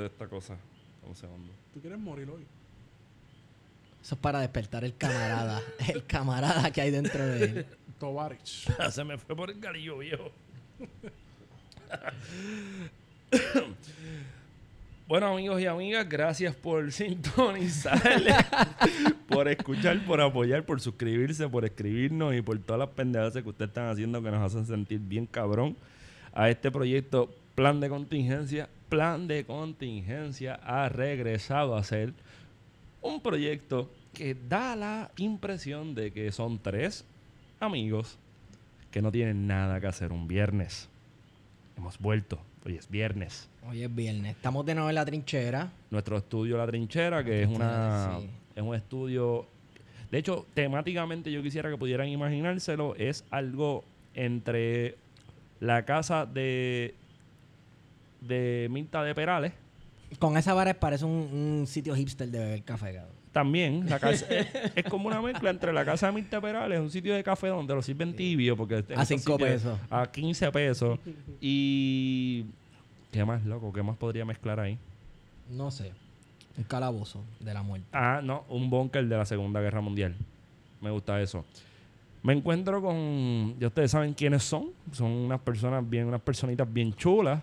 De esta cosa. Un segundo. ¿Tú quieres morir hoy? Eso es para despertar el camarada. el camarada que hay dentro de él. Tovarich. Se me fue por el garillo viejo. bueno, amigos y amigas, gracias por sintonizar, por escuchar, por apoyar, por suscribirse, por escribirnos y por todas las pendejadas que ustedes están haciendo que nos hacen sentir bien cabrón a este proyecto Plan de Contingencia. Plan de Contingencia ha regresado a ser un proyecto que da la impresión de que son tres amigos que no tienen nada que hacer un viernes. Hemos vuelto. Hoy es viernes. Hoy es viernes. Estamos de nuevo en la trinchera. Nuestro estudio La Trinchera, que es una Sí. es un estudio. De hecho, temáticamente yo quisiera que pudieran imaginárselo. Es algo entre la casa de de Minta de Perales. Con esa vara parece un, un sitio hipster de beber café, cabrón. También, la casa, es, es como una mezcla entre la casa de Mirta Perales, un sitio de café donde lo sirven tibio, porque A estos cinco sitios- pesos. A 15 pesos. Y. ¿Qué más, loco? ¿Qué más podría mezclar ahí? No sé. Un calabozo de la muerte. Ah, no, un búnker de la Segunda Guerra Mundial. Me gusta eso. Me encuentro con. Ya ustedes saben quiénes son. Son unas personas bien, unas personitas bien chulas.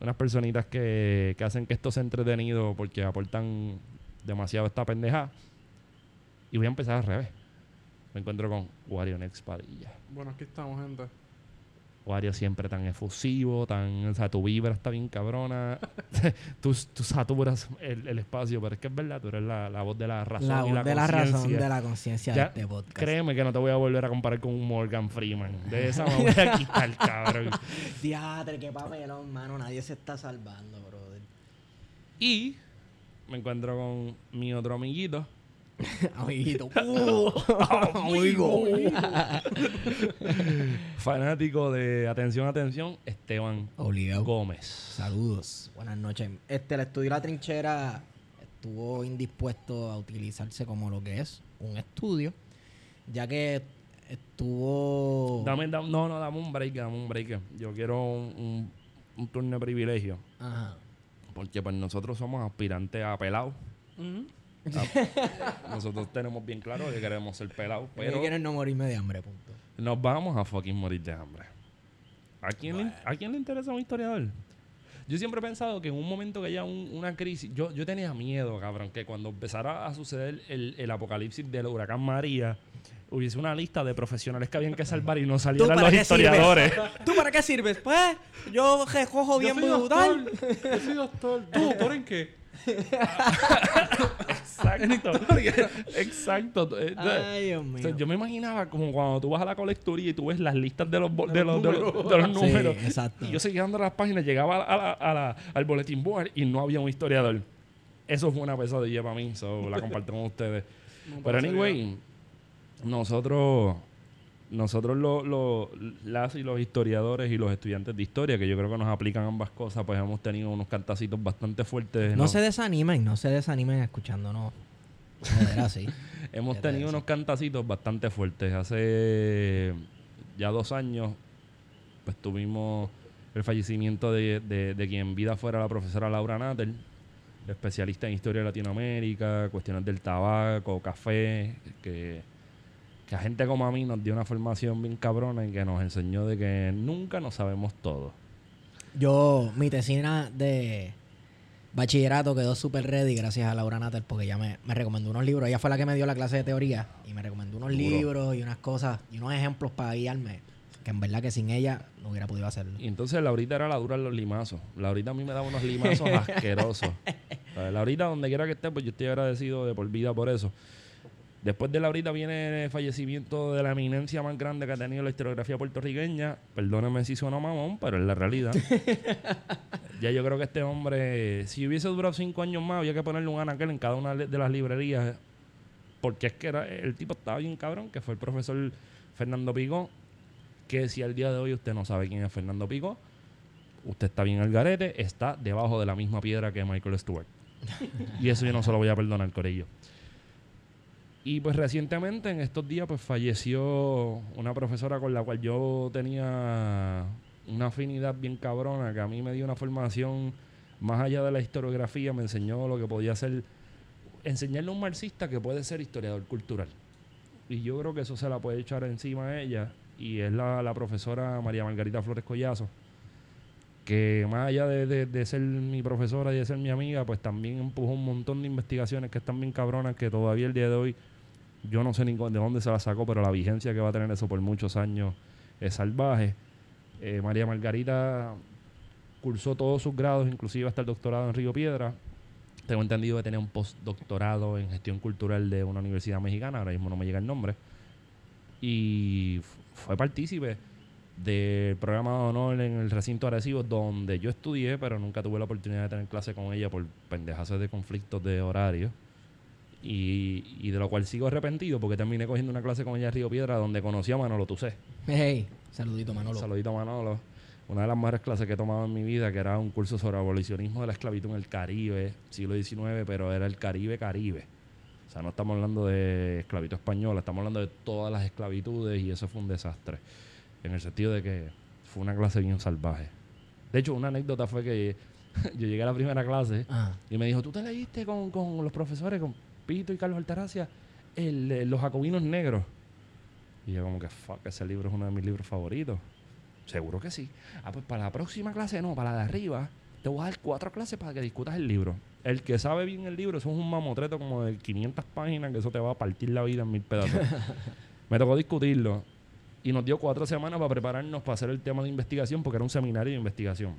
Unas personitas que, que hacen que esto sea entretenido porque aportan demasiado esta pendeja. Y voy a empezar al revés. Me encuentro con Wario Next Padilla. Bueno, aquí estamos, gente. Wario siempre tan efusivo, tan. O sea, tu vibra está bien cabrona. tú, tú saturas el, el espacio, pero es que es verdad, tú eres la, la voz de la razón. La y voz la de la razón de la conciencia de este podcast. Créeme que no te voy a volver a comparar con un Morgan Freeman. De esa me voy a quitar, cabrón. Diatre, qué papelón, mano. Nadie se está salvando, brother. Y me encuentro con mi otro amiguito. Amiguito. Uh, amigo. Fanático de Atención, Atención, Esteban Obligado. Gómez. Saludos. Buenas noches. Este, el estudio La Trinchera estuvo indispuesto a utilizarse como lo que es un estudio, ya que estuvo... Dame, dame- no, no, dame un break, dame un break. Yo quiero un, un, un turno de privilegio. Ajá. Porque pues nosotros somos aspirantes a pelados. Nosotros tenemos bien claro que queremos ser pelados, Pero quieren no morirme de hambre, punto. nos vamos a fucking morir de hambre. ¿A quién, le, ¿a quién le interesa un historiador? Yo siempre he pensado que en un momento que haya un- una crisis, yo, yo tenía miedo, cabrón, que cuando empezara a suceder el, el apocalipsis del huracán María, hubiese una lista de profesionales que habían que salvar y no salieran los historiadores. ¿Tú para qué sirves? Pues yo recojo bien yo soy brutal. doctor. Yo soy doctor. ¿Tú doctor en qué? Exacto. Exacto. Eh, Ay, Dios o mío. sea, yo me imaginaba como cuando tú vas a la colecturía y tú ves las listas de los, bo- De de los los, de los- números. de los Sí, exacto. Y yo seguía dando las páginas, llegaba a la- a la- al boletín board y no había un historiador. Eso fue una pesadilla para mí, so, la comparto con ustedes. No, Pero anyway, nosotros, nosotros lo- lo- las y los historiadores y los estudiantes de historia, que yo creo que nos aplican ambas cosas, pues hemos tenido unos cantacitos bastante fuertes. No se desanimen, no se desanimen escuchándonos. Joder, así. Hemos ¿Qué te tenido unos cantacitos bastante fuertes. Hace ya dos años, pues tuvimos el fallecimiento de, de- de quien en vida fuera la profesora Laura Natter, especialista en historia de Latinoamérica, cuestiones del tabaco, café, que, que a gente como a mí nos dio una formación bien cabrona y que nos enseñó de que nunca nos sabemos todo. Yo, mi tesina de bachillerato quedó súper ready gracias a Laura Natter porque ella me, me recomendó unos libros. Ella fue la que me dio la clase de teoría y me recomendó unos Duro. libros y unas cosas y unos ejemplos para guiarme. que en verdad que sin ella no hubiera podido hacerlo. Y entonces Laurita era la dura en los limazos. Laurita a mí me daba unos limazos asquerosos. Laurita, donde quiera que esté, pues yo estoy agradecido de por vida por eso. Después de Laurita viene el fallecimiento de la eminencia más grande que ha tenido la historiografía puertorriqueña. Perdóname si suena mamón, pero es la realidad. ya yo creo que este hombre, si hubiese durado cinco años más, había que ponerle un anaquel en cada una de las librerías. Porque es que era, el tipo estaba bien cabrón, que fue el profesor Fernando Picó. Que si al día de hoy usted no sabe quién es Fernando Picó, usted está bien al garete, está debajo de la misma piedra que Michael Stewart. y eso yo no se lo voy a perdonar, Corillo. Y pues recientemente, en estos días, pues falleció una profesora con la cual yo tenía una afinidad bien cabrona, que a mí me dio una formación más allá de la historiografía, me enseñó lo que podía ser, enseñarle a un marxista que puede ser historiador cultural. Y yo creo que eso se la puede echar encima a ella, y es la, la profesora María Margarita Flores Collazo, que más allá de, de- de ser mi profesora y de ser mi amiga, pues también empujó un montón de investigaciones que están bien cabronas, que todavía el día de hoy yo no sé ni de dónde se la sacó, pero la vigencia que va a tener eso por muchos años es salvaje. Eh, María Margarita cursó todos sus grados, inclusive hasta el doctorado en Río Piedra. Tengo entendido que tenía un postdoctorado en gestión cultural de una universidad mexicana, ahora mismo no me llega el nombre. Y fue partícipe del programa de honor en el recinto Arecibo, donde yo estudié, pero nunca tuve la oportunidad de tener clase con ella por pendejazos de conflictos de horario. Y, y de lo cual sigo arrepentido porque terminé cogiendo una clase con ella en Río Piedra donde conocí a Manolo Tusé. Hey, saludito Manolo. Saludito Manolo. Una de las mejores clases que he tomado en mi vida, que era un curso sobre abolicionismo de la esclavitud en el Caribe, siglo XIX, pero era el Caribe Caribe. O sea, no estamos hablando de esclavitud española, estamos hablando de todas las esclavitudes y eso fue un desastre. En el sentido de que fue una clase bien salvaje. De hecho, una anécdota fue que yo llegué a la primera clase Ah, y me dijo, ¿tú te leíste con, con los profesores, con Pito y Carlos Altagracia, el, Los Jacobinos Negros? Y yo como que, fuck, ese libro es uno de mis libros favoritos. Seguro que sí. Ah, pues para la próxima clase no, para la de arriba, te voy a dar cuatro clases para que discutas el libro. El que sabe bien el libro, eso es un mamotreto como de 500 páginas, que eso te va a partir la vida en mil pedazos. me tocó discutirlo. Y nos dio cuatro semanas para prepararnos para hacer el tema de investigación, porque era un seminario de investigación.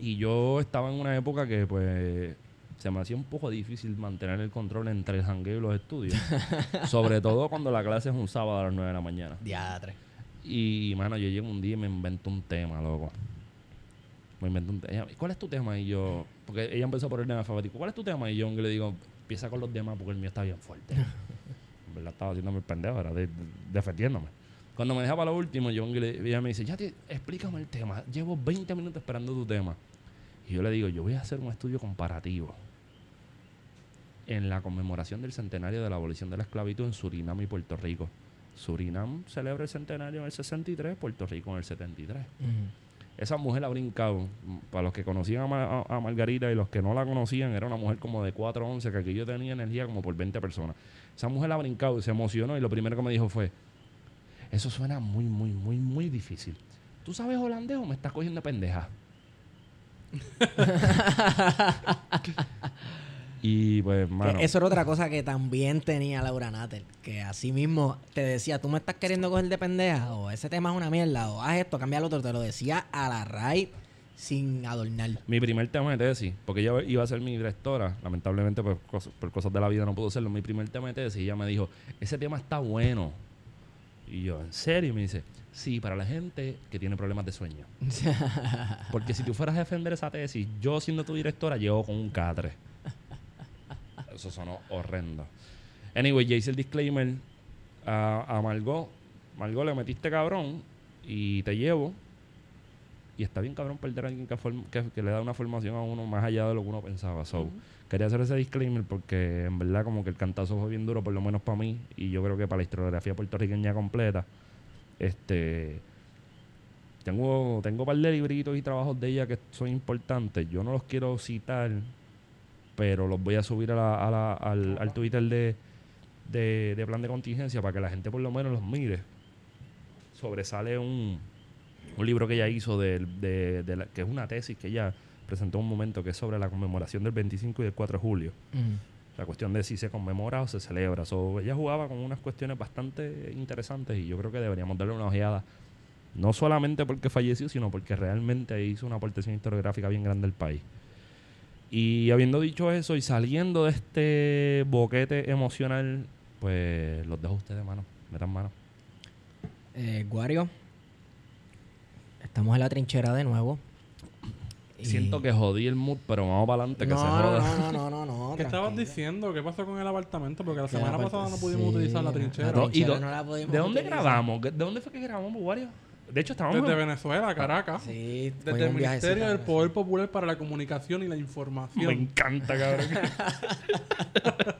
Y yo estaba en una época que, pues, se me hacía un poco difícil mantener el control entre el jangueo y los estudios. Sobre todo cuando la clase es un sábado a las 9 de la mañana. diatre. Y, mano, yo llego un día y me invento un tema, loco. Me invento un tema. ¿Cuál es tu tema? Y yo... Porque ella empezó por orden alfabético. ¿Cuál es tu tema? Y yo le digo, empieza con los demás porque el mío está bien fuerte. en verdad estaba haciéndome el pendejo, era de- de- defendiéndome. Cuando me deja para lo último, yo ella me dice, ya te, explícame el tema. Llevo 20 minutos esperando tu tema. Y yo le digo, yo voy a hacer un estudio comparativo en la conmemoración del centenario de la abolición de la esclavitud en Surinam y Puerto Rico. Surinam celebra el centenario en el 63, Puerto Rico en el 73. Esa mujer ha brincado. Para los que conocían a, Ma- a- Margarita y los que no la conocían, era una mujer como de 4 a 11, que aquí yo tenía energía como por 20 personas. Esa mujer ha brincado y se emocionó y lo primero que me dijo fue, eso suena muy, muy, muy, muy difícil. ¿Tú sabes holandés o me estás cogiendo de pendeja? Y pues, mano, Eso era otra cosa que también tenía Laura Natter. Que así mismo te decía, tú me estás queriendo coger de pendeja, o ese tema es una mierda, o haz esto, cambia lo otro. Te lo decía a la raíz sin adornar. Mi primer tema de tesis, porque ella iba a ser mi directora, lamentablemente por, cos- por cosas de la vida no pudo serlo. Mi primer tema de tesis, ella me dijo, ese tema está bueno. Y yo, ¿en serio? Y me dice, sí, para la gente que tiene problemas de sueño. Porque si tú fueras a defender esa tesis, yo siendo tu directora, llego con un catre. Eso sonó horrendo. Anyway, ya hice el disclaimer a, a Margot. Margot, le metiste cabrón y te llevo. Y está bien cabrón perder a alguien que, form- que, que le da una formación a uno más allá de lo que uno pensaba. So, quería hacer ese disclaimer porque en verdad como que el cantazo fue bien duro, por lo menos para mí. Y yo creo que para la historiografía puertorriqueña completa. Este... Tengo, tengo un par de libritos y trabajos de ella que son importantes. Yo no los quiero citar, pero los voy a subir a la- a la- al, al Twitter de, de, de plan de contingencia para que la gente por lo menos los mire. Sobresale un, un libro que ella hizo de, de- la- que es una tesis que ella presentó en un momento que es sobre la conmemoración del 25 y del 4 de julio. La cuestión de si se conmemora o se celebra. So, ella jugaba con unas cuestiones bastante interesantes y yo creo que deberíamos darle una ojeada No solamente porque falleció, sino porque realmente hizo una aportación historiográfica bien grande al país. Y habiendo dicho eso y saliendo de este boquete emocional, pues los dejo a ustedes, mano. Metan mano. Eh, Guario, estamos en la trinchera de nuevo. Y- Siento que jodí el mood, pero vamos para adelante, que no, se no, joda. no, no, no, no, ¿Qué estabas diciendo? ¿Qué pasó con el apartamento? Porque la semana pasada no pudimos sí, utilizar la la trinchera. ¿y no la pudimos ¿De dónde utilizar. grabamos? ¿De dónde fue que grabamos, Wario? De hecho, estábamos... Desde Venezuela, Caracas. Sí, Desde el Ministerio del. Poder Popular para la Comunicación y la Me Información. encanta, cabrón.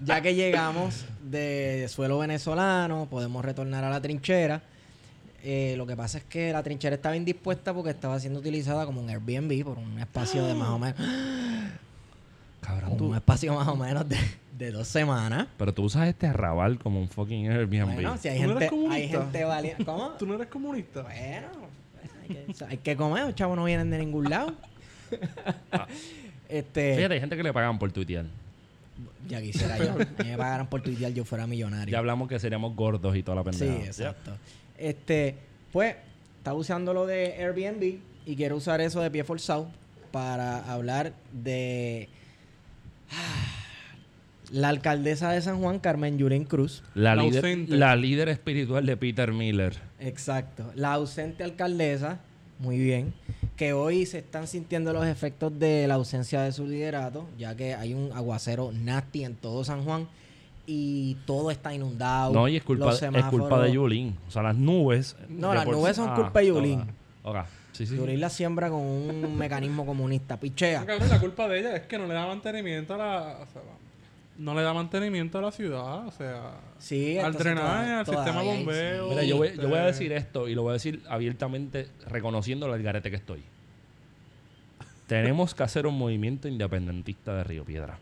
Ya que llegamos de suelo venezolano, podemos retornar a la trinchera. Eh, lo que pasa es que la trinchera estaba indispuesta porque estaba siendo utilizada como un Airbnb por un espacio de más o menos. cabrón, un tú... espacio más o menos de, de dos semanas. Pero tú usas este arrabal como un fucking Airbnb. Bueno, si hay ¿Tú no gente, eres hay comunista? gente valiente. ¿Cómo? ¿Tú no eres comunista? Bueno, hay que, hay que comer, los chavos no vienen de ningún lado. este, Fíjate, hay gente que le pagan por tuitear. ya quisiera yo. Me pagaran por tuitear, yo fuera millonario. Ya hablamos que seríamos gordos y toda la Sí, pendeja. exacto. Este, pues, estaba usando lo de Airbnb y quiero usar eso de pie forzado para hablar de la alcaldesa de San Juan, Carmen Yulín Cruz. La, La líder, ausente. la líder espiritual de Peter Miller. Exacto. La ausente alcaldesa, muy bien, que hoy se están sintiendo los efectos de la ausencia de su liderato, ya que hay un aguacero nasty en todo San Juan y todo está inundado. No, y es culpa, es culpa de Yulín. O sea, las nubes. No, las nubes sí- son Ah, culpa de Yulín. ok. Ok. Sí, sí. Yulín la siembra con un mecanismo comunista. Pichea. No, cabrón, la culpa de ella es que no le da mantenimiento a la... o sea, no le da mantenimiento a la ciudad, o sea... Sí, al drenaje, toda- al sistema bombeo. Mira, yo voy, yo voy a Este- decir esto y lo voy a decir abiertamente, reconociendo el garete que estoy. Tenemos que hacer un movimiento independentista de Río Piedra.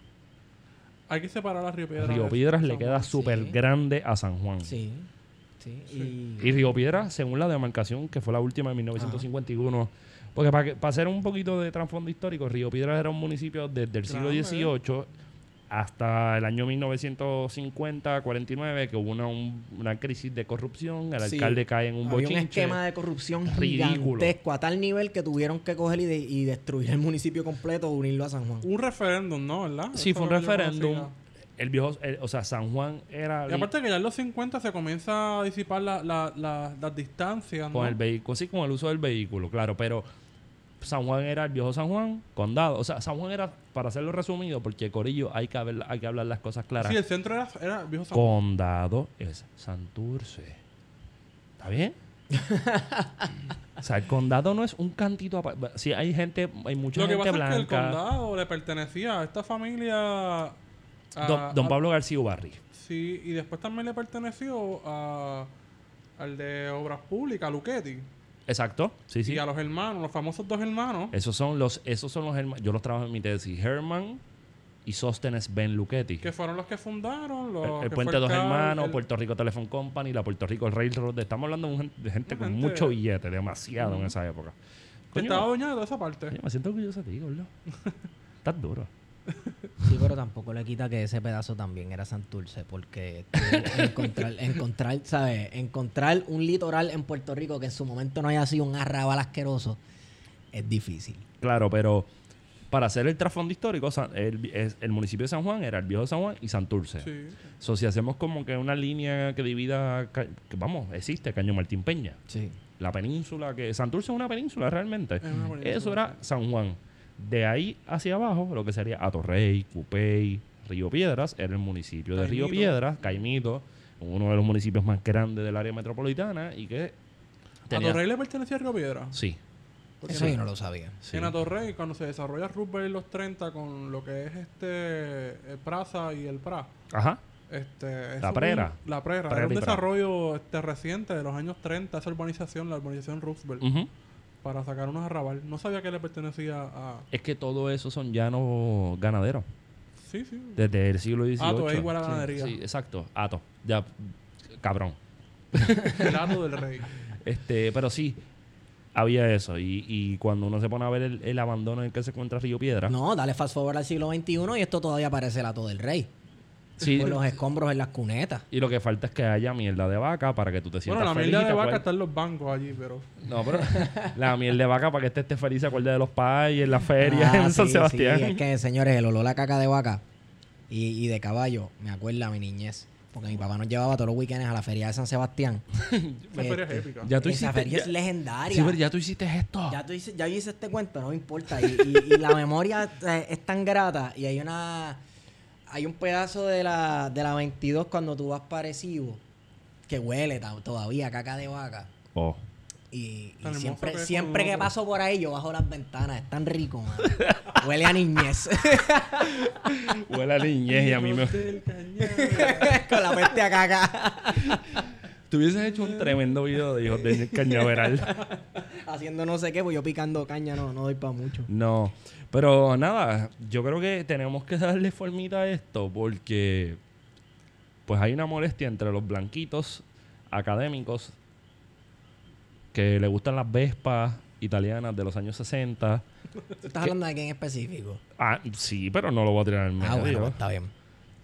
Hay que separar a Río Piedras. Río Piedras le queda súper Sí. grande a San Juan. Sí, sí. Sí. Y Río Piedras, según la demarcación, que fue la última en 1951, porque para, que- para hacer un poquito de trasfondo histórico, Río Piedras era un municipio desde el siglo. XVIII hasta el año 1950-49, que hubo una, un- una crisis de corrupción, el Sí. alcalde cae en un Había bochinche. un esquema de corrupción ridículo. gigantesco a tal nivel que tuvieron que coger y, de- y destruir el municipio completo o unirlo a San Juan. Un referéndum, ¿no? ¿Verdad? Sí, Eso fue un referéndum. El viejo, el- o sea, San Juan era Y aparte que ya en los 50 se comienza a disipar la, la, la- las distancias, ¿no? con el vehículo, sí, con el uso del vehículo, claro, pero San Juan era el viejo San Juan, condado. O sea, San Juan era, para hacerlo resumido, porque Corillo hay que, hablar- hay que hablar las cosas claras. Sí, el centro era, era el viejo San Juan. condado es Santurce. ¿Está bien? o sea, el condado no es un cantito. apa- Sí, hay gente, hay mucha Lo que pasa es que el blanca. condado le pertenecía a esta familia... a- don, Pablo García Ubarri. Sí, y después también le perteneció a, al de Obras Públicas, a Luchetti. Exacto. Sí, sí. Y a los hermanos, los famosos dos hermanos. Esos son los, esos son los hermanos. Yo los trabajo en mi tesis. Herman y Sóstenes Ben Luchetti. Que fueron los que fundaron los... El, el que Puente Dos Hermanos, el- Puerto Rico Telephone Company, la Puerto Rico Railroad. Estamos hablando de, gente con mucho billete, demasiado en esa época. Coño, estaba doñado de esa parte. coño, me siento orgulloso de ti, gordo. Estás duro. Sí, pero tampoco le quita que ese pedazo también era Santurce, porque encontrar, encontrar, ¿sabes? Encontrar un litoral en Puerto Rico que en su momento no haya sido un arrabal asqueroso es difícil. Claro, pero para hacer el trasfondo histórico, San- el, municipio de San Juan era el viejo San Juan y Santurce. Sí. So, si hacemos como que una línea que divida, que vamos, existe Caño Martín Peña. Sí. La península, que Santurce es una península realmente. Es una península, Eso era San Juan. De ahí hacia abajo, lo que sería Atorrey, Cupey, Río Piedras, era el municipio de Río. Piedras, Caimito, uno de los municipios más grandes del área metropolitana y que ¿A tenía... Torrey le pertenecía a Río Piedra? Sí, Porque Eso yo no lo sabía. sí. En Atorrey, cuando se desarrolla Roosevelt en los 30 con lo que es este el Praza y el PRA, Ajá. este, La Prera. un- la Prera. Prera era un desarrollo este, reciente de los años 30, esa urbanización, la urbanización Roosevelt, Ujú. Para sacar unos arrabal. No sabía que le pertenecía a... Es que todo eso son llanos ganaderos. Sí, sí. Desde el siglo XVIII. Ato es igual a Sí, ganadería. Sí, exacto. Ato. Ya, cabrón. El Ato del Rey. Este, pero sí, había eso. Y, y cuando uno se pone a ver el, el abandono en el que se encuentra Río Piedra, No, dale fast forward al siglo XXI y esto todavía parece el ato del rey. Sí. por los escombros en las cunetas. Y lo que falta es que haya mierda de vaca para que tú te sientas Bueno, la feliz. mierda de vaca está en los bancos allí, pero... No, pero la miel de vaca para que este esté feliz se acuerde de los pais en la feria Ah, en San sí, Sebastián. sí, es que, señores, el olor a caca de vaca y, y de caballo me acuerda a mi niñez. Porque mi papá nos llevaba todos los weekends a la feria de San Sebastián. Esa feria es Este, épica. Ya tú Esa hiciste. feria ya- es legendaria. Sí, pero ya tú hiciste esto. Ya, tú hice- ya yo hice este cuento, no me importa. Y, y- y la memoria eh, es tan grata. Y hay una. Hay un pedazo de la, de la 22 cuando tú vas parecido que huele todavía a caca de vaca. Oh. Y, siempre, siempre que paso por ahí, yo bajo las ventanas. Es tan rico, man. Huele a niñez. Huele a niñez y a mí me. Con la peste a caca. Tú hubieses hecho un tremendo video de hijos de cañaveral. Haciendo no sé qué, pues yo picando caña no, no doy para mucho. No. Pero nada, yo creo que tenemos que darle formita a esto porque pues hay una molestia entre los blanquitos académicos que le gustan las vespas italianas de los años 60. ¿Tú estás hablando de quién específico? Ah, sí, pero no lo voy a tirar en medio. Ah, bueno, pues está bien.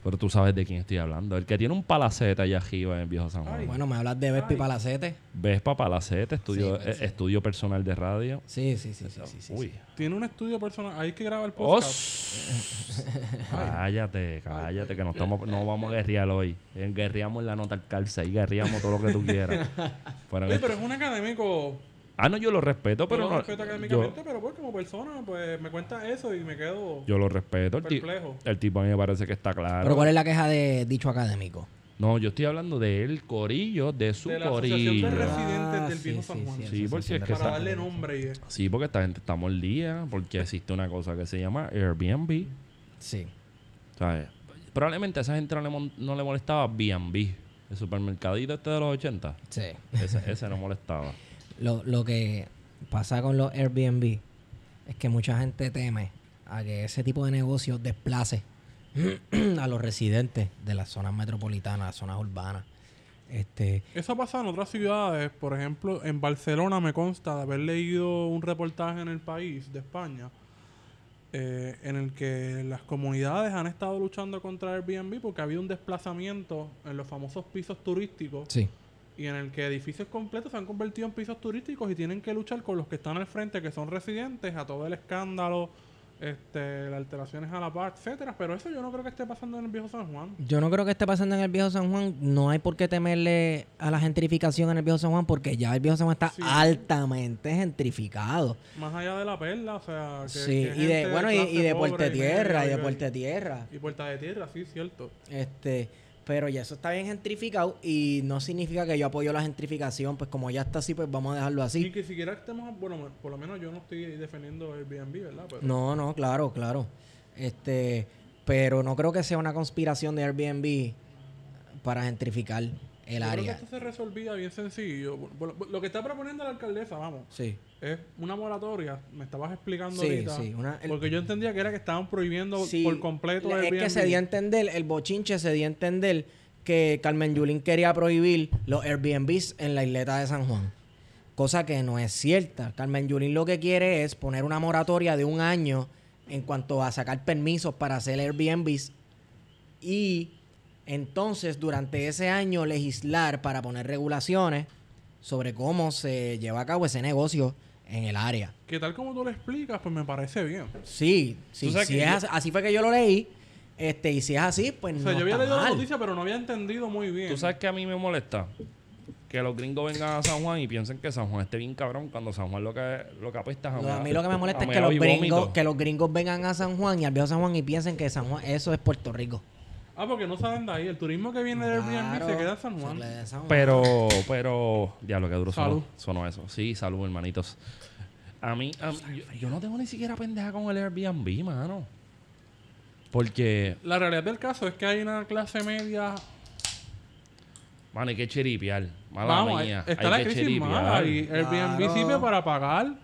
Pero tú sabes de quién estoy hablando. El que tiene un palacete allá arriba en el viejo San Juan. Ay. Bueno, me hablas de Vespi Ay. Palacete. Vespa Palacete, estudio, Sí, pues, eh, estudio personal de radio. Sí, sí, sí, sí, sí, sí, Uy. Tiene un estudio personal. Hay que grabar el Oh, podcast. cállate, cállate, que no, estamos, no vamos a guerrear hoy. Eh, Guerreamos en la nota al calce y guerreamos todo lo que tú quieras. Oye, pero es un académico. Ah, no, yo lo respeto, Pero no no. respeto Yo, académicamente, pero pues como persona, pues me cuenta eso y me quedo yo lo respeto. El, perplejo. el tipo a mí me parece que está claro. Pero ¿cuál es la queja de dicho académico? No, yo estoy hablando del corillo, de su De la Asociación de corillo. residentes del sí, Viejo sí, San Juan. sí, Sí, porque asociación es de que Para esa- darle nombre y eso. Sí, porque esta gente estamos al día, porque existe una cosa que se llama Airbnb. Sí. ¿Sabes? Probablemente a esa gente no le, no le molestaba B&B, el supermercadito este de los 80. Sí. Ese, ese no molestaba. Lo, lo que pasa con los Airbnb es que mucha gente teme a que ese tipo de negocio desplace a los residentes de las zonas metropolitanas, las zonas urbanas. Este, Eso pasa en otras ciudades. Por ejemplo, en Barcelona me consta de haber leído un reportaje en el país de España eh, en el que las comunidades han estado luchando contra Airbnb porque ha habido un desplazamiento en los famosos pisos turísticos sí. Y en el que edificios completos se han convertido en pisos turísticos y tienen que luchar con los que están al frente, que son residentes, a todo el escándalo, este, las alteraciones a la paz, etcétera. Pero eso yo no creo que esté pasando en el viejo San Juan. Yo no creo que esté pasando en el Viejo San Juan. No hay por qué temerle a la gentrificación en el Viejo San Juan porque ya el Viejo San Juan está Sí. altamente gentrificado. Más allá de la perla, o sea, que, sí, que y de, bueno, y, y de pobre, Puerto Tierra, y de media, Puerto Tierra. Y Puerta de Tierra, sí, cierto. Este, pero ya eso está bien gentrificado y no significa que yo apoyo la gentrificación, pues como ya está así, pues vamos a dejarlo Y así. que siquiera estemos, bueno, por lo menos yo no estoy defendiendo el Airbnb, ¿verdad? Pero No, no, claro, claro. Este, pero no creo que sea una conspiración de Airbnb para gentrificar el yo creo que área. esto se resolvía bien sencillo. Bueno, lo que está proponiendo la alcaldesa, vamos, Sí. es una moratoria. Me estabas explicando Sí, ahorita. sí, una- el- porque yo entendía que era que estaban prohibiendo Sí, por completo le- el es que se dio a entender, el bochinche se dio a entender que Carmen Yulín quería prohibir los Airbnbs en la isleta de San Juan. Cosa que no es cierta. Carmen Yulín lo que quiere es poner una moratoria de un año en cuanto a sacar permisos para hacer Airbnbs y entonces durante ese año legislar para poner regulaciones sobre cómo se lleva a cabo ese negocio en el área. Que tal como tú lo explicas, pues me parece bien. Sí, sí, si que es yo- así, así fue que yo lo leí. Este, y si es así, pues O sea, no yo había leído la noticia, pero no había entendido muy bien. ¿Tú sabes que a mí me molesta? Que los gringos vengan a San Juan y piensen que San Juan esté bien cabrón cuando San Juan lo que, lo que apesta es No, jamás. a mí lo que me molesta es que los, gringos, que los gringos vengan a San Juan y al viejo San Juan y piensen que San Juan, eso es Puerto Rico. Ah, porque no saben de ahí. El turismo que viene del Airbnb se queda en San Juan. Pero, pero, diablo, que duro sonó, Salud. sonó eso. Sí, salud, hermanitos. A mí, a mí- yo, yo no tengo ni siquiera pendeja con el Airbnb, mano. Porque, La realidad del caso es que hay una clase media. mano, hay que chiripiar. Mala Vamos, mía. está hay la que crisis chiripiar. mala y Airbnb Claro. sirve para pagar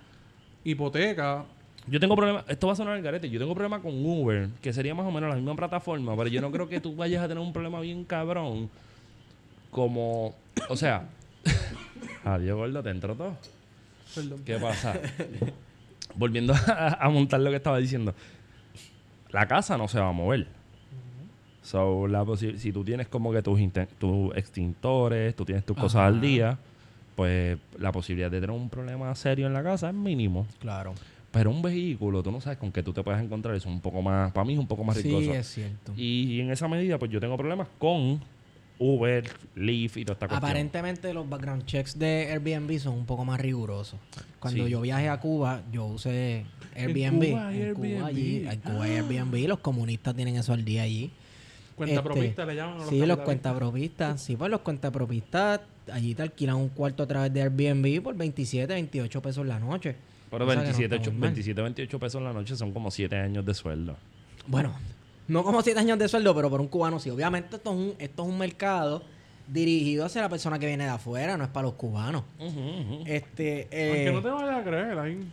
hipoteca. Yo tengo problema, esto va a sonar el garete, yo tengo problema con Uber, que sería más o menos la misma plataforma, pero yo no creo que tú vayas a tener un problema bien cabrón como, o sea, adiós gordo, te entró todo. Perdón. ¿Qué pasa? Volviendo a, a montar lo que estaba diciendo. La casa no se va a mover. So, la si tú tienes como que tus, tus extintores, tú tienes tus cosas al día, pues la posibilidad de tener un problema serio en la casa es mínimo. Claro. Pero un vehículo, tú no sabes con qué tú te puedes encontrar. Eso es un poco más, para mí es un poco más riesgoso. Sí, es cierto. Y en esa medida, pues yo tengo problemas con Uber, Lyft y toda esta cuestión. Aparentemente los background checks de Airbnb son un poco más rigurosos. Cuando Sí. yo viajé a Cuba, yo usé Airbnb. Cuba hay En Cuba, Airbnb. allí, en Cuba hay Airbnb. Los comunistas tienen eso al día allí. Cuenta Este, propista le llaman a los Sí, los capitalistas. cuentapropistas. Sí, pues los cuentapropistas allí te alquilan un cuarto a través de Airbnb por 27, 28 pesos la noche. Pero Cosa que no 27, está ocho- muy mal. 27, 28 pesos en la noche son como 7 años de sueldo. Bueno, no como 7 años de sueldo, pero por un cubano sí. Obviamente esto es un, esto es un mercado dirigido hacia la persona que viene de afuera, no es para los cubanos. Este, eh, Aunque no te vayas a creer, hay una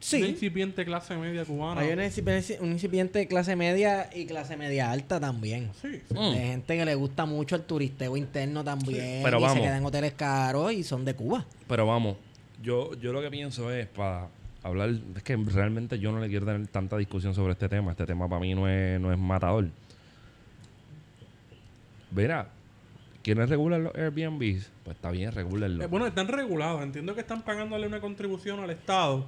sí. incipiente clase media cubana. Hay una incipiente, un incipiente de clase media y clase media alta también. Sí, sí. Mm. De gente que le gusta mucho el turisteo interno también. Pero y vamos. se quedan en hoteles caros y son de Cuba. Pero vamos, yo, yo lo que pienso es para hablar, es que realmente yo no le quiero tener tanta discusión sobre este tema. Este tema para mí no es, no es matador. Verá, ¿quiénes regulan los Airbnbs? Pues está bien, regulenlo. Eh, bueno, están regulados. Entiendo que están pagándole una contribución al Estado.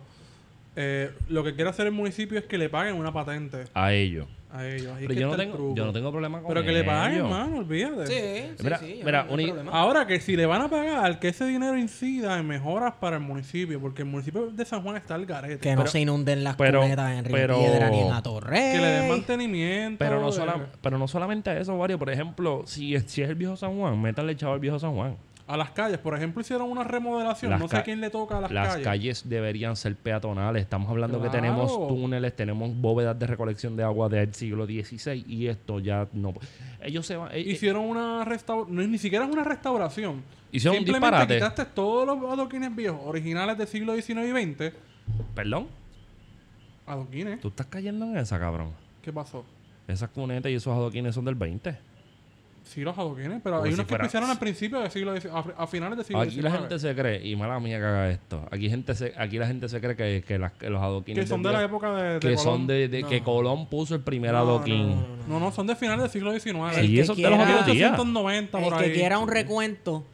Eh, lo que quiere hacer el municipio es que le paguen una patente a ellos. a ellos. Ahí es Pero que yo no, tengo, truco. yo no tengo problema con Pero que le paguen, mano, olvídate. Sí, Mira, mira, uni- Ahora que si le van a pagar, que ese dinero incida en mejoras para el municipio, porque el municipio de San Juan está al garete. Que no se inunden las pero- cunetas en Río pero- Piedra ni en Atorrey. Que le den mantenimiento. Pero no, de- sola- pero no solamente eso, Wario. Por ejemplo, si es, si es el viejo San Juan, métanle chavo al viejo San Juan. A las calles, por ejemplo, hicieron una remodelación. Las no sé quién le toca a las, Las calles. calles. deberían ser peatonales. Estamos hablando que tenemos túneles, tenemos bóvedas de recolección de agua del siglo XVI y esto ya no. Ellos se van. eh, eh, Hicieron una restauración. Ni siquiera es una restauración. Hicieron un disparate. quitaste todos los adoquines viejos, originales del siglo XIX y XX. Perdón, Adoquines. tú estás cayendo en esa, cabrón. ¿Qué pasó? Esas cunetas y esos adoquines son del 20. Sí, los adoquines, pero Como hay si unos que hicieron al principio del siglo XIX, a, a finales del siglo Aquí la XIX. gente se cree, y mala mía que haga esto. Aquí, gente se, aquí la gente se cree que, que, las- que los adoquines. que son de la época de, de que Colón. son de, de- que No. Colón puso el primer No, adoquín. no, no, no, no. No, no, son de finales del siglo XIX. Sí, El que eso. 1890 por El ahí. que quiera un recuento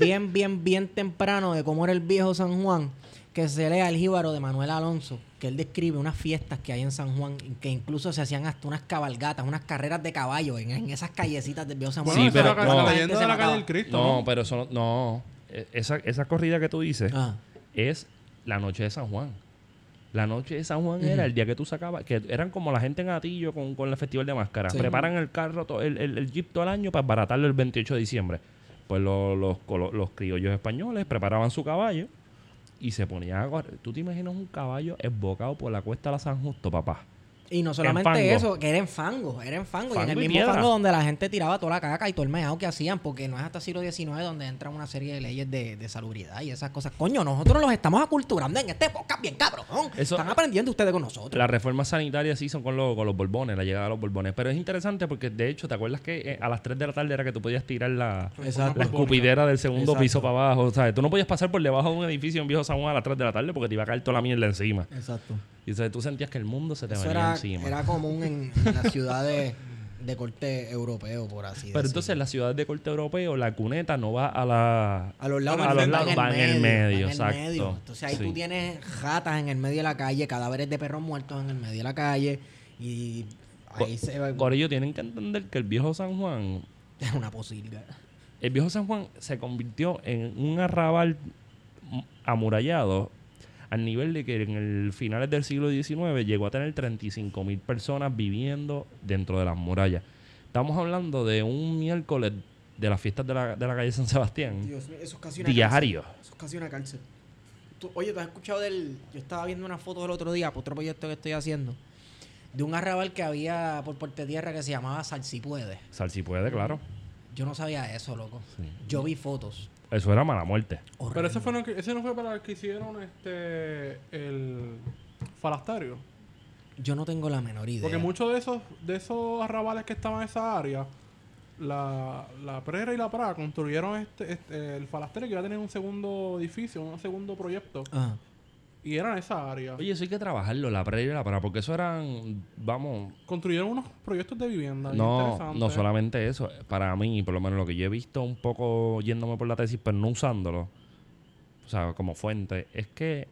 bien, bien, bien temprano de cómo era el viejo San Juan, que se lea el jíbaro de Manuel Alonso, que él describe unas fiestas que hay en San Juan, que incluso se hacían hasta unas cabalgatas, unas carreras de caballo en, en esas callecitas del viejo San Juan. Sí, pero no. la de la calle del Cristo. No, ¿no? pero eso no. no. E- Esa, esa corrida que tú dices Ah, es la noche de San Juan. La noche de San Juan era el día que tú sacabas, que eran como la gente en Atillo con, con el festival de máscaras. Sí. Preparan el carro, to- el, el, el jeep todo el año para baratarlo el 28 de diciembre. Pues lo- los, los criollos españoles preparaban su caballo y se ponían a. ¿Tú te imaginas un caballo esbocado por la cuesta de la San Justo, papá? Y no solamente eso, que era en fango, era en fango. y en el mismo piedra. fango donde la gente tiraba toda la caca y todo el meado que hacían, porque no es hasta siglo XIX donde entra una serie de leyes de, de salubridad y esas cosas. Coño, nosotros los estamos aculturando en este podcast bien cabrón. Eso- Están aprendiendo ustedes con nosotros. Las reformas sanitarias sí son con, los- con los borbones, la llegada de los borbones. Pero es interesante porque, de hecho, ¿te acuerdas que eh, a las 3 de la tarde era que tú podías tirar la, Exacto. la escupidera del segundo Exacto. piso para abajo? O sea, tú no podías pasar por debajo de un edificio en Viejo San Juan a las 3 de la tarde porque te iba a caer toda la mierda encima. Exacto. Y entonces tú sentías que el mundo se te Eso venía era, encima. era común en, en las ciudades de corte europeo, por así Pero decirlo. entonces en las ciudades de corte europeo, la cuneta no va a la... A los lados, a los va lados va en el medio, va en el exacto. medio. Entonces ahí Sí. tú tienes ratas en el medio de la calle, cadáveres de perros muertos en el medio de la calle y ahí se va Por ello tienen que entender que el Viejo San Juan es una posibilidad. el viejo San Juan se convirtió en un arrabal amurallado al nivel de que en el finales del siglo XIX llegó a tener 35 mil personas viviendo dentro de las murallas. Estamos hablando de un miércoles de las fiestas de la, de la calle San Sebastián. Dios mío, eso es casi una Diario. cárcel. Eso es casi una cárcel. Tú- oye, ¿tú has escuchado del...? Yo estaba viendo una foto el otro día, por otro proyecto que estoy haciendo, de un arrabal que había por Puerto Tierra que se llamaba Salsipuede. Sal si puede, claro. Yo no sabía eso, loco. Sí. Yo vi fotos. Eso era mala muerte. Pero ese, fue no, ese no fue para el que hicieron este el falasterio. Yo no tengo la menor idea. Porque muchos de esos, de esos arrabales que estaban en esa área, la, la Prera y la Pra construyeron este, este, el falasterio que iba a tener un segundo edificio, un segundo proyecto. Ajá. Y era en esa área. Oye, eso hay que trabajarlo, la pre y la para, porque eso eran, vamos, Construyeron unos proyectos de vivienda. no, no solamente eso. Para mí, por lo menos lo que yo he visto un poco yéndome por la tesis, pero no usándolo, o sea, como fuente, es que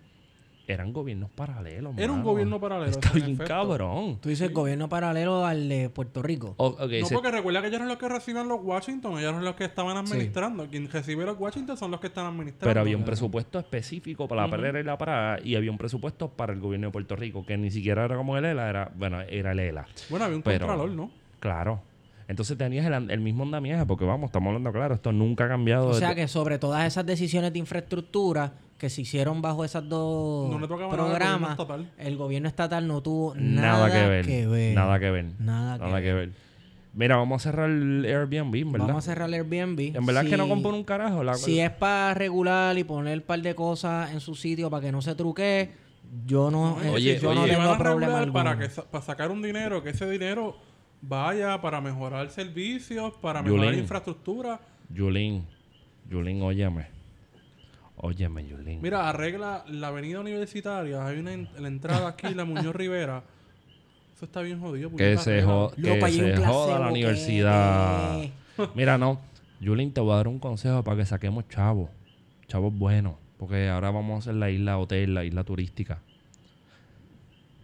eran gobiernos paralelos. Era un mano. gobierno paralelo. Está en bien efecto. cabrón. Tú dices gobierno paralelo al de Puerto Rico. O- No, se- porque recuerda que ellos eran los que reciben los Washington, ellos eran los que estaban administrando. Quien recibe los Washington son los que están administrando. pero había un presupuesto específico para la perrera y la parada y había un presupuesto para el gobierno de Puerto Rico, que ni siquiera era como el ELA, era, bueno, era el ELA. Bueno, había un pero- contralor, ¿no? Claro. Entonces tenías el, el mismo andamiaje, porque vamos, estamos hablando claro, esto nunca ha cambiado. O sea que sobre todas esas decisiones de infraestructura que se hicieron bajo esas dos No nada programas, gobierno el gobierno estatal no tuvo nada, que, ver, Nada que ver. Nada que Nada que ver. Mira, vamos a cerrar el Airbnb, en ¿verdad? Vamos a cerrar el Airbnb. En verdad es que no compone un carajo. La, Si es para regular y poner un par de cosas en su sitio para que no se truque, yo no, eh, Oye, yo no oye. Van tengo a problema regular para, que, para sacar un dinero, que ese dinero vaya para mejorar servicios, para mejorar Yulín. infraestructura. Yulín, Yulín, óyeme. Óyeme, Yulín. Mira, arregla la avenida universitaria. Hay una en- la entrada aquí, la Muñoz Rivera. Eso está bien jodido. que se, jo- que se joda la universidad. Mira, no. Yulín, te voy a dar un consejo para que saquemos chavos. Chavos buenos. Porque ahora vamos a hacer la isla hotel, la isla turística.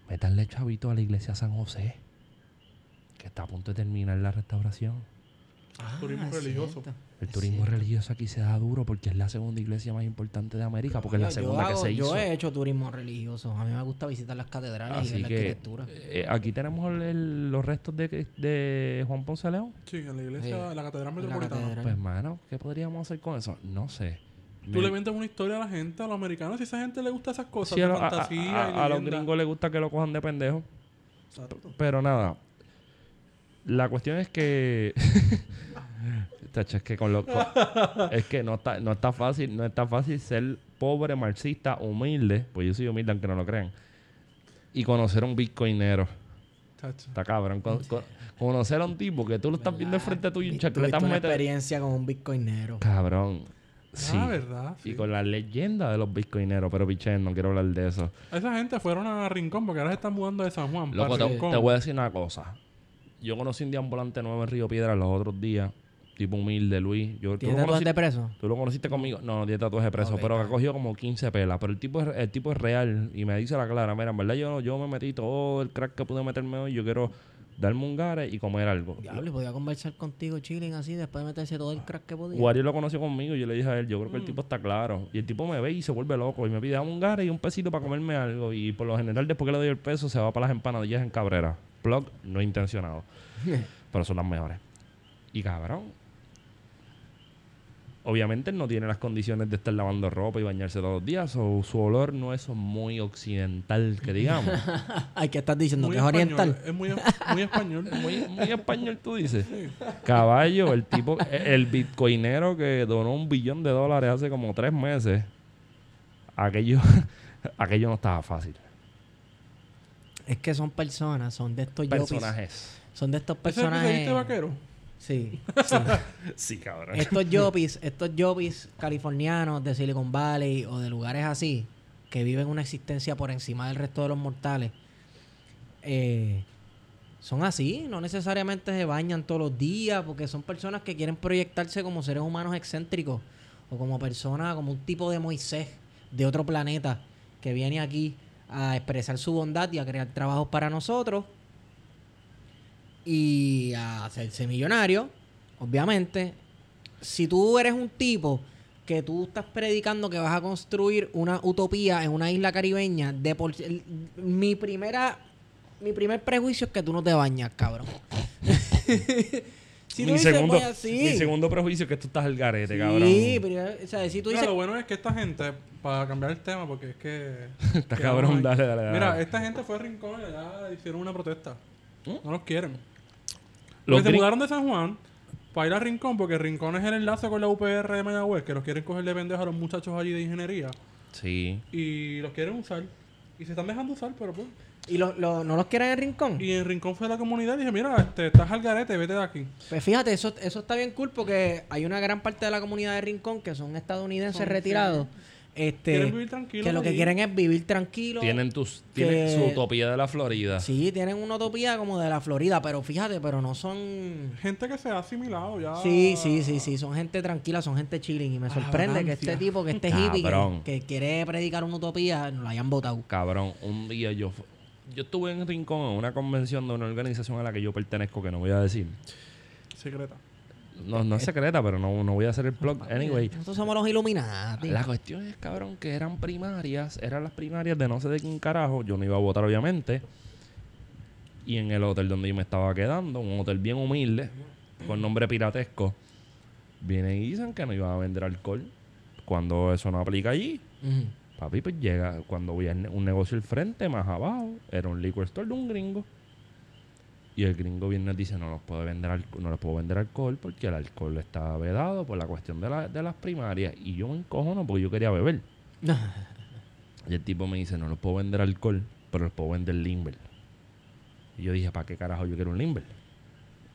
Métanle chavito a la iglesia San José. Que está a punto de terminar la restauración. Ah, Turismo religioso. cierto. El turismo religioso aquí se da duro porque es la segunda iglesia más importante de América, porque es la segunda que se hizo. Yo he hecho turismo religioso. A mí me gusta visitar las catedrales y ver la arquitectura. eh, aquí tenemos el- el- los restos de, de Juan Ponce León. Sí, en la iglesia, Sí. en la catedral la metropolitana. catedral. Pues, mano, ¿qué podríamos hacer con eso? No sé. Tú Me- le vendes una historia a la gente, a los americanos, si a esa gente le gusta esas cosas Sí, de a- fantasía a- y a los gringos les gusta que lo cojan de pendejo. Exacto. Pero nada. La cuestión es que. Tacho, es que con lo. con- es que no está, no está fácil, no está fácil ser pobre, marxista, humilde. Pues yo soy humilde aunque no lo crean. Y conocer a un bitcoinero. Chacho. Está cabrón. Con- con- conocer a un tipo que tú lo estás viendo enfrente tuyo y chancletas una experiencia con un bitcoinero. Cabrón. Sí. Ah, verdad. Y con la leyenda de los bitcoineros. Pero piché, no quiero hablar de eso. Esa gente fueron a Rincón porque ahora se están mudando de San Juan. Loco, para te, Rincón. te voy a decir una cosa. Yo conocí un deambulante nuevo en Río Piedra los otros días. Tipo humilde, Luis. Yo, tú, ¿Tienes lo tatuajes conociste, de preso? tú lo conociste conmigo. No, no tiene tatuaje de preso. Pero está ha cogido como 15 pelas. Pero el tipo, es, el tipo es real. Y me dice la clara. Mira, en verdad yo, yo me metí todo el crack que pude meterme hoy. Yo quiero darme un gare y comer algo. Diablo, podía conversar contigo, chilling, así, después de meterse todo el crack que podía. Wario lo conoció conmigo y yo le dije a él, yo creo que Mm. el tipo está claro. Y el tipo me ve y se vuelve loco y me pide dame un gare y un pesito para comerme algo. Y por lo general, después que le doy el peso, se va para las empanadillas en Cabrera. Plug no intencionado. pero son las mejores. Y cabrón. Obviamente él no tiene las condiciones de estar lavando ropa y bañarse todos los días. O su olor no es muy occidental, que digamos. Ay, ¿qué estás diciendo? Muy ¿Que es español, oriental? Es muy, muy español. muy, muy español, tú dices. Caballo, el tipo, el bitcoinero que donó un billón de dólares hace como tres meses. Aquello, aquello no estaba fácil. Es que son personas, son de estos yopis. Personajes. Son de estos ¿Ese es el que personajes. vaquero? Sí, sí. Sí, cabrón. estos yopis, estos yopis californianos de Silicon Valley o de lugares así, que viven una existencia por encima del resto de los mortales, eh, son así, no necesariamente se bañan todos los días, porque son personas que quieren proyectarse como seres humanos excéntricos, o como personas, como un tipo de Moisés de otro planeta, que viene aquí a expresar su bondad y a crear trabajos para nosotros y a hacerse millonario, obviamente. Si tú eres un tipo que tú estás predicando que vas a construir una utopía en una isla caribeña, de por mi primera mi primer prejuicio es que tú no te bañas, cabrón. si mi, segundo, mi segundo prejuicio es que tú estás al garete, Sí, cabrón. pero, o sea, si tú Mira, dices, lo bueno es que esta gente, para cambiar el tema, porque es que. Está cabrón, dale, dale, dale. Mira, esta gente fue a Rincón y allá hicieron una protesta. No los quieren. Los se mudaron de San Juan para ir a Rincón, porque Rincón es el enlace con la UPR de Mayagüez, que los quieren coger de pendejo a los muchachos allí de ingeniería. Sí. Y los quieren usar. Y se están dejando usar, pero pues. ¿Y lo- lo- no los quieren en Rincón? Y en Rincón fue la comunidad y dije, mira, este, estás al garete, vete de aquí. Pues fíjate, eso, eso está bien cool porque hay una gran parte de la comunidad de Rincón que son estadounidenses Son, retirados este, Quieren vivir tranquilos que lo que quieren es vivir tranquilo. Tienen, tus, que- tienen su utopía de la Florida. Sí, tienen una utopía como de la Florida, pero fíjate, pero no son... Gente que se ha asimilado ya. Sí, sí, sí, sí, son gente tranquila, son gente chilling y me sorprende que este tipo, que este hippie que, que quiere predicar una utopía, no la hayan votado. Cabrón, un día yo yo estuve en Rincón en una convención de una organización a la que yo pertenezco que no voy a decir. Secreta. No, no es secreta, pero no, no voy a hacer el plug. Anyway, Nosotros somos los Illuminati. la cuestión es, cabrón, que eran primarias, eran las primarias de no sé de quién carajo. Yo no iba a votar, obviamente. Y en el hotel donde yo me estaba quedando, un hotel bien humilde, con nombre piratesco, vienen y dicen que no iban a vender alcohol. Cuando eso no aplica allí. Papi, pues llega, cuando voy a un negocio al frente, más abajo, era un liquor store de un gringo. Y el gringo viene y dice, no los puedo vender no les puedo vender alcohol porque el alcohol está vedado por la cuestión de, la- de las primarias. Y yo me encojono porque yo quería beber. Y el tipo me dice, no les puedo vender alcohol, pero les puedo vender limber. Y yo dije, ¿para qué carajo yo quiero un limber?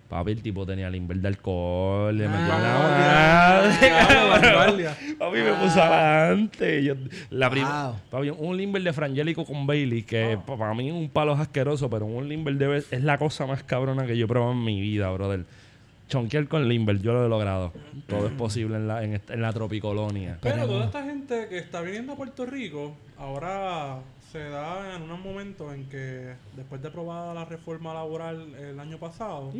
Papi, el tipo tenía limber de alcohol, le metió en Ah, la madre. Papi me puso adelante. Yo, la Wow. Papi, un limber de Frangélico con Bailey, que pa- para mí es un palo es asqueroso, pero un limber de vez- es la cosa más cabrona que yo he probado en mi vida, brother. Chonquear con limber, yo lo he logrado. Todo es posible en la, en esta- en la tropicolonia. Pero toda esta gente que está viniendo a Puerto Rico, ahora se da en un momento en que, después de aprobada la reforma laboral el año pasado,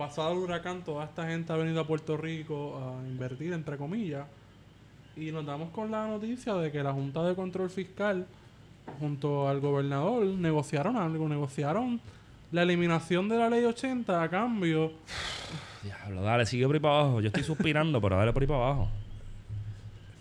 pasado el huracán, toda esta gente ha venido a Puerto Rico a invertir, entre comillas, y nos damos con la noticia de que la Junta de Control Fiscal, junto al gobernador, negociaron algo, negociaron la eliminación de la ley 80 a cambio. Diablo, dale, sigue por ahí para abajo. Yo estoy suspirando, pero dale por ahí para abajo.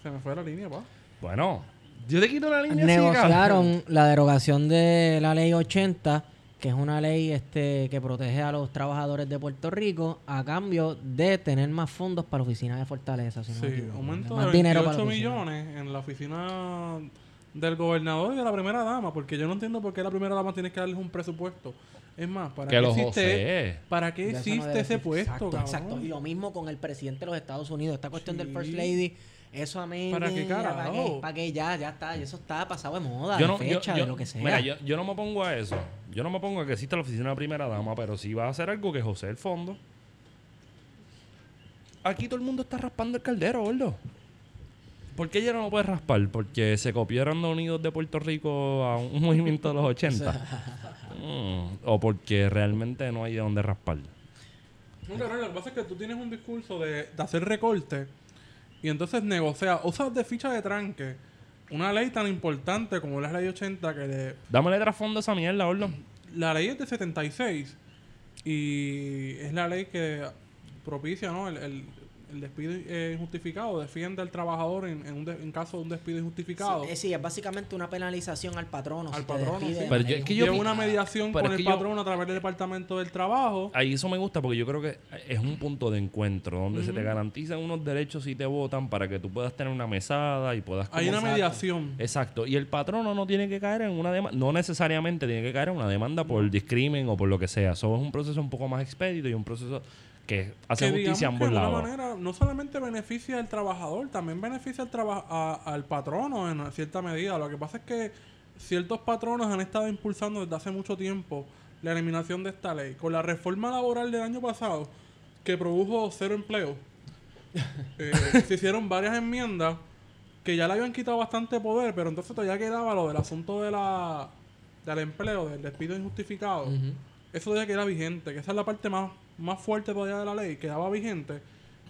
Se me fue la línea, pa. Bueno, yo te quito la línea así. Negociaron la derogación de la ley 80, que es una ley este que protege a los trabajadores de Puerto Rico a cambio de tener más fondos para la oficina de Fortaleza. Si Sí, aumento más de dinero 28 para la oficina. millones en la oficina del gobernador y de la primera dama, porque yo no entiendo por qué la primera dama tiene que darles un presupuesto. Es más, ¿para Que qué existe, José. ¿para qué no existe ese puesto, Exacto, exacto. Y lo mismo con el presidente de los Estados Unidos. Esta cuestión del First. Lady, eso a mí. ¿Para qué ¿Para carajo? qué? ¿Para qué? Ya, ya está. Eso está pasado de moda, Yo de no, fecha, yo- de lo que sea. Mira, yo, yo no me pongo a eso. Yo no me pongo a que exista la oficina de primera dama, pero si va a hacer algo que José el fondo. Aquí todo el mundo está raspando el caldero, gordo. ¿Por qué ella no lo puede raspar? Porque se copiaron de Unidos de Puerto Rico a un movimiento de los 80. Mm, o porque realmente no hay de dónde raspar. No, lo que pasa es que tú tienes un discurso de, de hacer recorte y entonces negocias, usas de ficha de tranque una ley tan importante como la ley 80 que le, Dámele trasfondo a esa mierda, gordo. la ley es de 76 y es la ley que propicia ¿no? el, el- el despido eh, injustificado, defiende al trabajador en, en un de- en caso de un despido injustificado. Sí, eh, sí, es básicamente una penalización al patrono. Al si patrono, sí. de Pero yo- es que yo Lleva una mediación pero con es el que yo- patrón a través del Departamento del Trabajo. Ahí eso me gusta porque yo creo que es un punto de encuentro donde se te garantizan unos derechos si te votan para que tú puedas tener una mesada y puedas... Hay una mediación. Exacto. Y el patrono no tiene que caer en una demanda, no necesariamente tiene que caer en una demanda por discrimen o por lo que sea. Eso es un proceso un poco más expedito y un proceso que hace que justicia a que ambos de alguna lados. manera no solamente beneficia al trabajador, también beneficia al, traba- a- al patrono en cierta medida. Lo que pasa es que ciertos patronos han estado impulsando desde hace mucho tiempo la eliminación de esta ley. Con la reforma laboral del año pasado, que produjo cero empleo, eh, se hicieron varias enmiendas que ya le habían quitado bastante poder, pero entonces todavía quedaba lo del asunto de la, del empleo, del despido injustificado. Eso todavía queda vigente, que esa es la parte más, más fuerte todavía de la ley, quedaba vigente.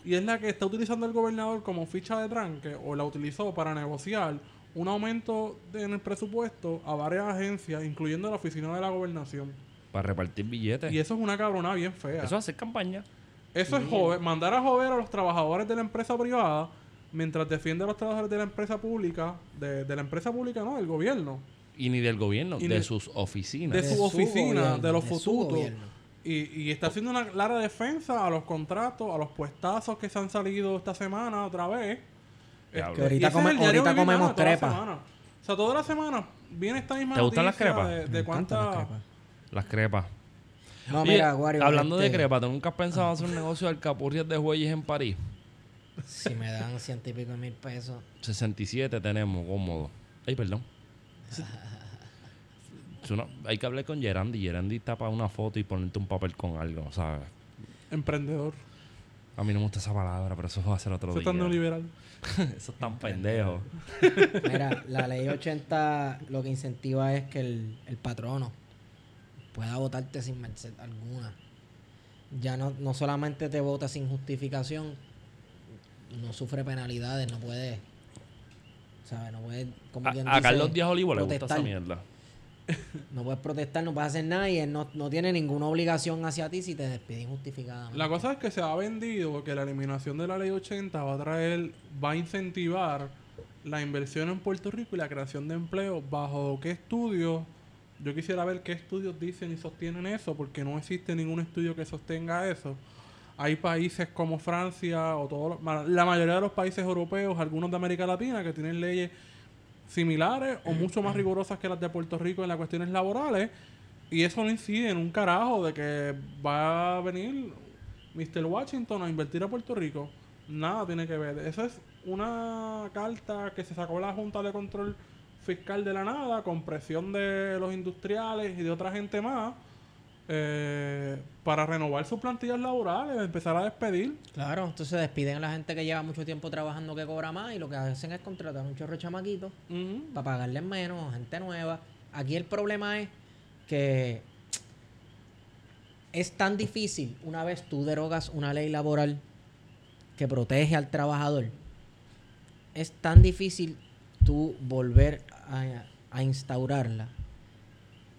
Y es la que está utilizando el gobernador como ficha de tranque, o la utilizó para negociar un aumento de- en el presupuesto a varias agencias, incluyendo la oficina de la gobernación. Para repartir billetes. Y eso es una cabronada bien fea. Eso es hacer campaña. Eso es joder, mandar a joder a los trabajadores de la empresa privada mientras defiende a los trabajadores de la empresa pública, de, de la empresa pública, no, del gobierno, Y ni del gobierno, Y de sus oficinas. de, De su oficina, gobierno, de los de su fututos. gobierno. Y, y está haciendo una clara defensa a los contratos, a los puestazos que se han salido esta semana otra vez. Que ahorita Y ese es come- ahorita comemos mano, toda la crepa. semana. O sea, toda la semana viene esta misma ¿Te gustan las noticia crepas? de, encantan las cuánta... crepas. Las crepas. No, Oye, mira, Wario, hablando de este- crepa, ¿tú nunca has pensado hacer un negocio de alcapurrias de jueyes en París? Si me dan ciento y pico mil pesos. 67 tenemos, cómodo. Ay, perdón. Hay que hablar con Gerandi. Gerandi está para una foto y ponerte un papel con algo, ¿sabes? Emprendedor. A mí no me gusta esa palabra, pero eso va a ser otro Eso día. es tan neoliberal. Eso es tan pendejo. Mira, la ley 80 lo que incentiva es que el, el patrono pueda votarte sin merced alguna. Ya no, no solamente te vota sin justificación, no sufre penalidades, no puede. ¿Sabes? No puede. Como A, quien a dice, Carlos Díaz Olivo le gusta esa mierda. No puedes protestar, no puedes hacer nada y él no, no tiene ninguna obligación hacia ti si te despide injustificadamente. La cosa es que se ha vendido que la eliminación de la ley 80 va a traer, va a incentivar la inversión en Puerto Rico y la creación de empleo. ¿Bajo qué estudios? Yo quisiera ver qué estudios dicen y sostienen eso, porque no existe ningún estudio que sostenga eso. Hay países como Francia o ma- la mayoría de los países europeos, algunos de América Latina, que tienen leyes similares o mucho más rigurosas que las de Puerto Rico en las cuestiones laborales. Y eso no incide en un carajo de que va a venir Mr. Washington a invertir a Puerto Rico. Nada tiene que ver. Eso es una carta que se sacó la Junta de Control Fiscal de la nada, con presión de los industriales y de otra gente más, eh, para renovar sus plantillas laborales, empezar a despedir. Claro, entonces despiden a la gente que lleva mucho tiempo trabajando que cobra más y lo que hacen es contratar un chorro de chamaquitos para pagarles menos, gente nueva. Aquí el problema es que es tan difícil una vez tú derogas una ley laboral que protege al trabajador. Es tan difícil tú volver a, a instaurarla.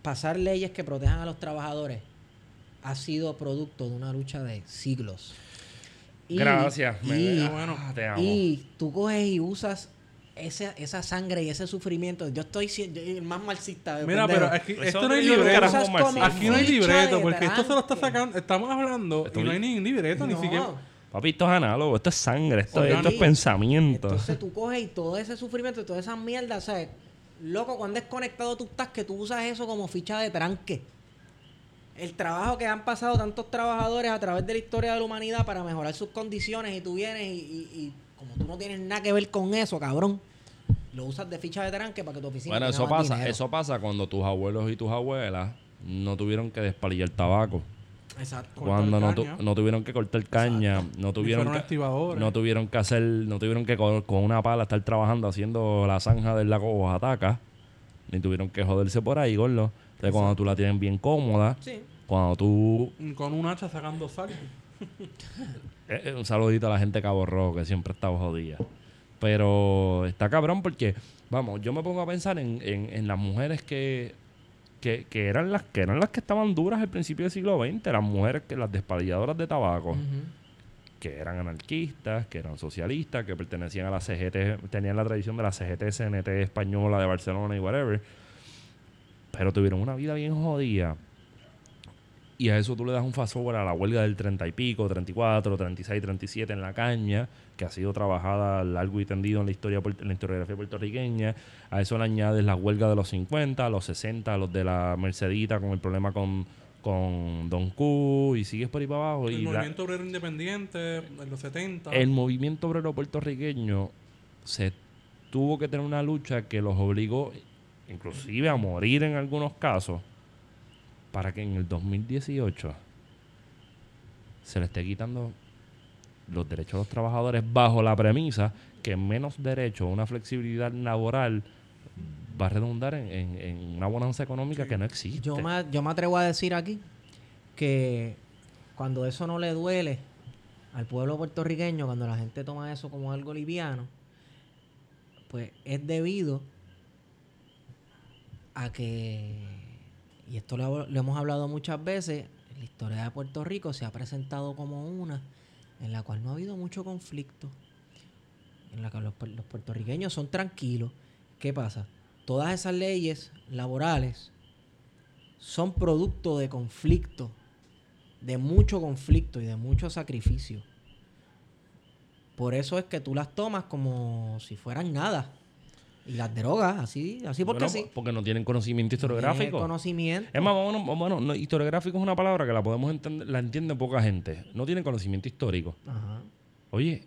Pasar leyes que protejan a los trabajadores ha sido producto de una lucha de siglos. Y- Gracias. me- y- ah, bueno, te amo. y tú coges y usas esa, esa sangre y ese sufrimiento. Yo estoy siendo el más marxista. de Mira, pendejo. pero aquí, Eso esto no hay libreto. Aquí no hay libreto, porque esto se lo está sacando. Estamos hablando Esto y no hay ni libreto, ni siquiera. Papi, esto es análogo, esto es sangre, esto, Oye, esto es pensamiento. Entonces tú coges y todo ese sufrimiento y toda esa mierda, ¿sabes? Loco, cuando desconectado tú estás, que tú usas eso como ficha de tranque. El trabajo que han pasado tantos trabajadores a través de la historia de la humanidad para mejorar sus condiciones y tú vienes y, y- y como tú no tienes nada que ver con eso, cabrón, lo usas de ficha de tranque para que tu oficina Bueno, eso pasa, dinero. eso pasa cuando tus abuelos y tus abuelas no tuvieron que despalillar tabaco. Exacto. Cuando no, tu- caña. no tuvieron que cortar caña, no tuvieron que, no tuvieron que hacer, no tuvieron que con, con una pala estar trabajando haciendo la zanja del lago Oaxaca, ni tuvieron que joderse por ahí, gordo. Entonces cuando tú la tienes bien cómoda, Sí. cuando tú Con un hacha sacando sal. Eh, eh, un saludito a la gente de Cabo Rojo que siempre está jodida. Pero está cabrón porque, vamos, yo me pongo a pensar en, en- en las mujeres que, que, que eran las que eran las que estaban duras al principio del siglo XX, las mujeres que las despalilladoras de tabaco, que eran anarquistas, que eran socialistas, que pertenecían a la CGT, tenían la tradición de la CGT, CNT española de Barcelona y whatever. Pero tuvieron una vida bien jodida. Y a eso tú le das un fast forward a la huelga del 30 y pico, 34, 36, 37 en la caña, que ha sido trabajada largo y tendido en la historia en la historiografía puertorriqueña. A eso le añades la huelga de los 50, los 60, los de la Mercedita con el problema con, con Don Q y sigues por ahí para abajo. El y la- movimiento obrero independiente en los 70. el movimiento obrero puertorriqueño se tuvo que tener una lucha que los obligó inclusive a morir en algunos casos para que en el 2018 se le esté quitando los derechos a los trabajadores bajo la premisa que menos derechos, una flexibilidad laboral va a redundar en, en- en una bonanza económica que no existe. Yo me, yo me atrevo a decir aquí que cuando eso no le duele al pueblo puertorriqueño, cuando la gente toma eso como algo liviano, pues es debido a que, y esto lo, hemos hablado muchas veces, la historia de Puerto Rico se ha presentado como una en la cual no ha habido mucho conflicto, en la que los, los puertorriqueños son tranquilos. ¿Qué pasa? Todas esas leyes laborales son producto de conflicto, de mucho conflicto y de mucho sacrificio. Por eso es que tú las tomas como si fueran nada. Y las drogas, así, así porque Bueno, sí. porque no tienen conocimiento historiográfico. conocimiento. Es más, bueno, bueno, no, historiográfico es una palabra que la podemos entender, la entiende poca gente. No tienen conocimiento histórico. Ajá. Oye,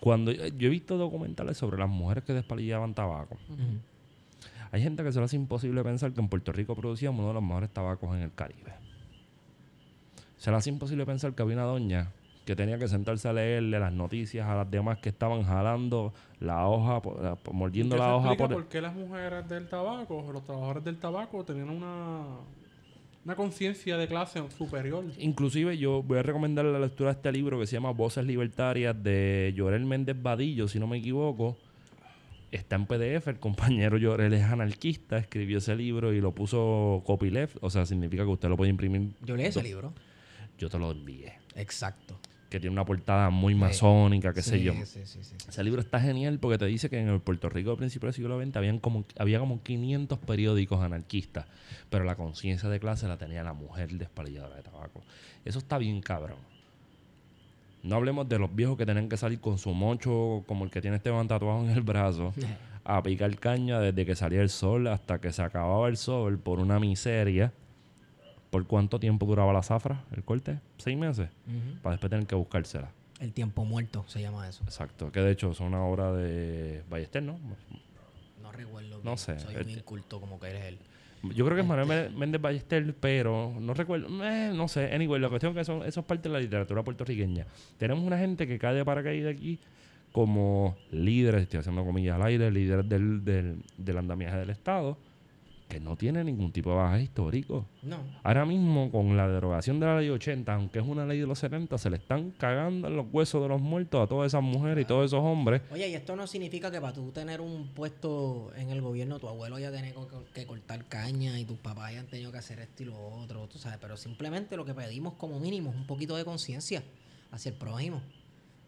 Cuando yo he visto documentales sobre las mujeres que despalillaban tabaco. Hay gente que se le hace imposible pensar que en Puerto Rico producíamos uno de los mejores tabacos en el Caribe. Se le hace imposible pensar que había una doña que tenía que sentarse a leerle las noticias a las demás que estaban jalando la hoja, por- la- por- mordiendo ¿Qué la hoja por... por qué las mujeres del tabaco, los trabajadores del tabaco, tenían una, una conciencia de clase superior? Inclusive yo voy a recomendar la lectura de este libro que se llama Voces Libertarias de Llorel Méndez Vadillo, si no me equivoco. Está en PDF, el compañero Llorel es anarquista, escribió ese libro y lo puso copyleft, o sea, significa que usted lo puede imprimir. Yo leí ese libro. Yo te lo envié. Exacto. Que tiene una portada muy masónica, qué sé yo. Sí, sí. Ese libro está genial porque te dice que en el Puerto Rico a principios del siglo XX habían como, había como 500 periódicos anarquistas, pero la conciencia de clase la tenía la mujer despalilladora de tabaco. Eso está bien cabrón. No hablemos de los viejos que tenían que salir con su mocho como el que tiene Esteban tatuado en el brazo a picar caña desde que salía el sol hasta que se acababa el sol por una miseria. ¿Por cuánto tiempo duraba la zafra, el corte? ¿Seis meses? Para después tener que buscársela. El tiempo muerto se llama eso. Exacto, que de hecho es una obra de Ballester, ¿no? No recuerdo. No sé, Soy este- un inculto como que eres él. Yo creo que es Manuel Mé- Méndez Ballester, pero no recuerdo, eh, no sé. Anyway, la cuestión es que son, eso es parte de la literatura puertorriqueña. Tenemos una gente que cae de paracaídas aquí como líderes, estoy haciendo comillas al aire, líderes del, del, del andamiaje del Estado, que no tiene ningún tipo de baja histórico. No. Ahora mismo, con la derogación de la ley 80, aunque es una ley de los 70, se le están cagando en los huesos de los muertos a todas esas mujeres y todos esos hombres. Oye, y esto no significa que para tú tener un puesto en el gobierno, tu abuelo haya tenido que, cortar caña y tus papás hayan tenido que hacer esto y lo otro, tú sabes. Pero simplemente lo que pedimos como mínimo es un poquito de conciencia hacia el prójimo.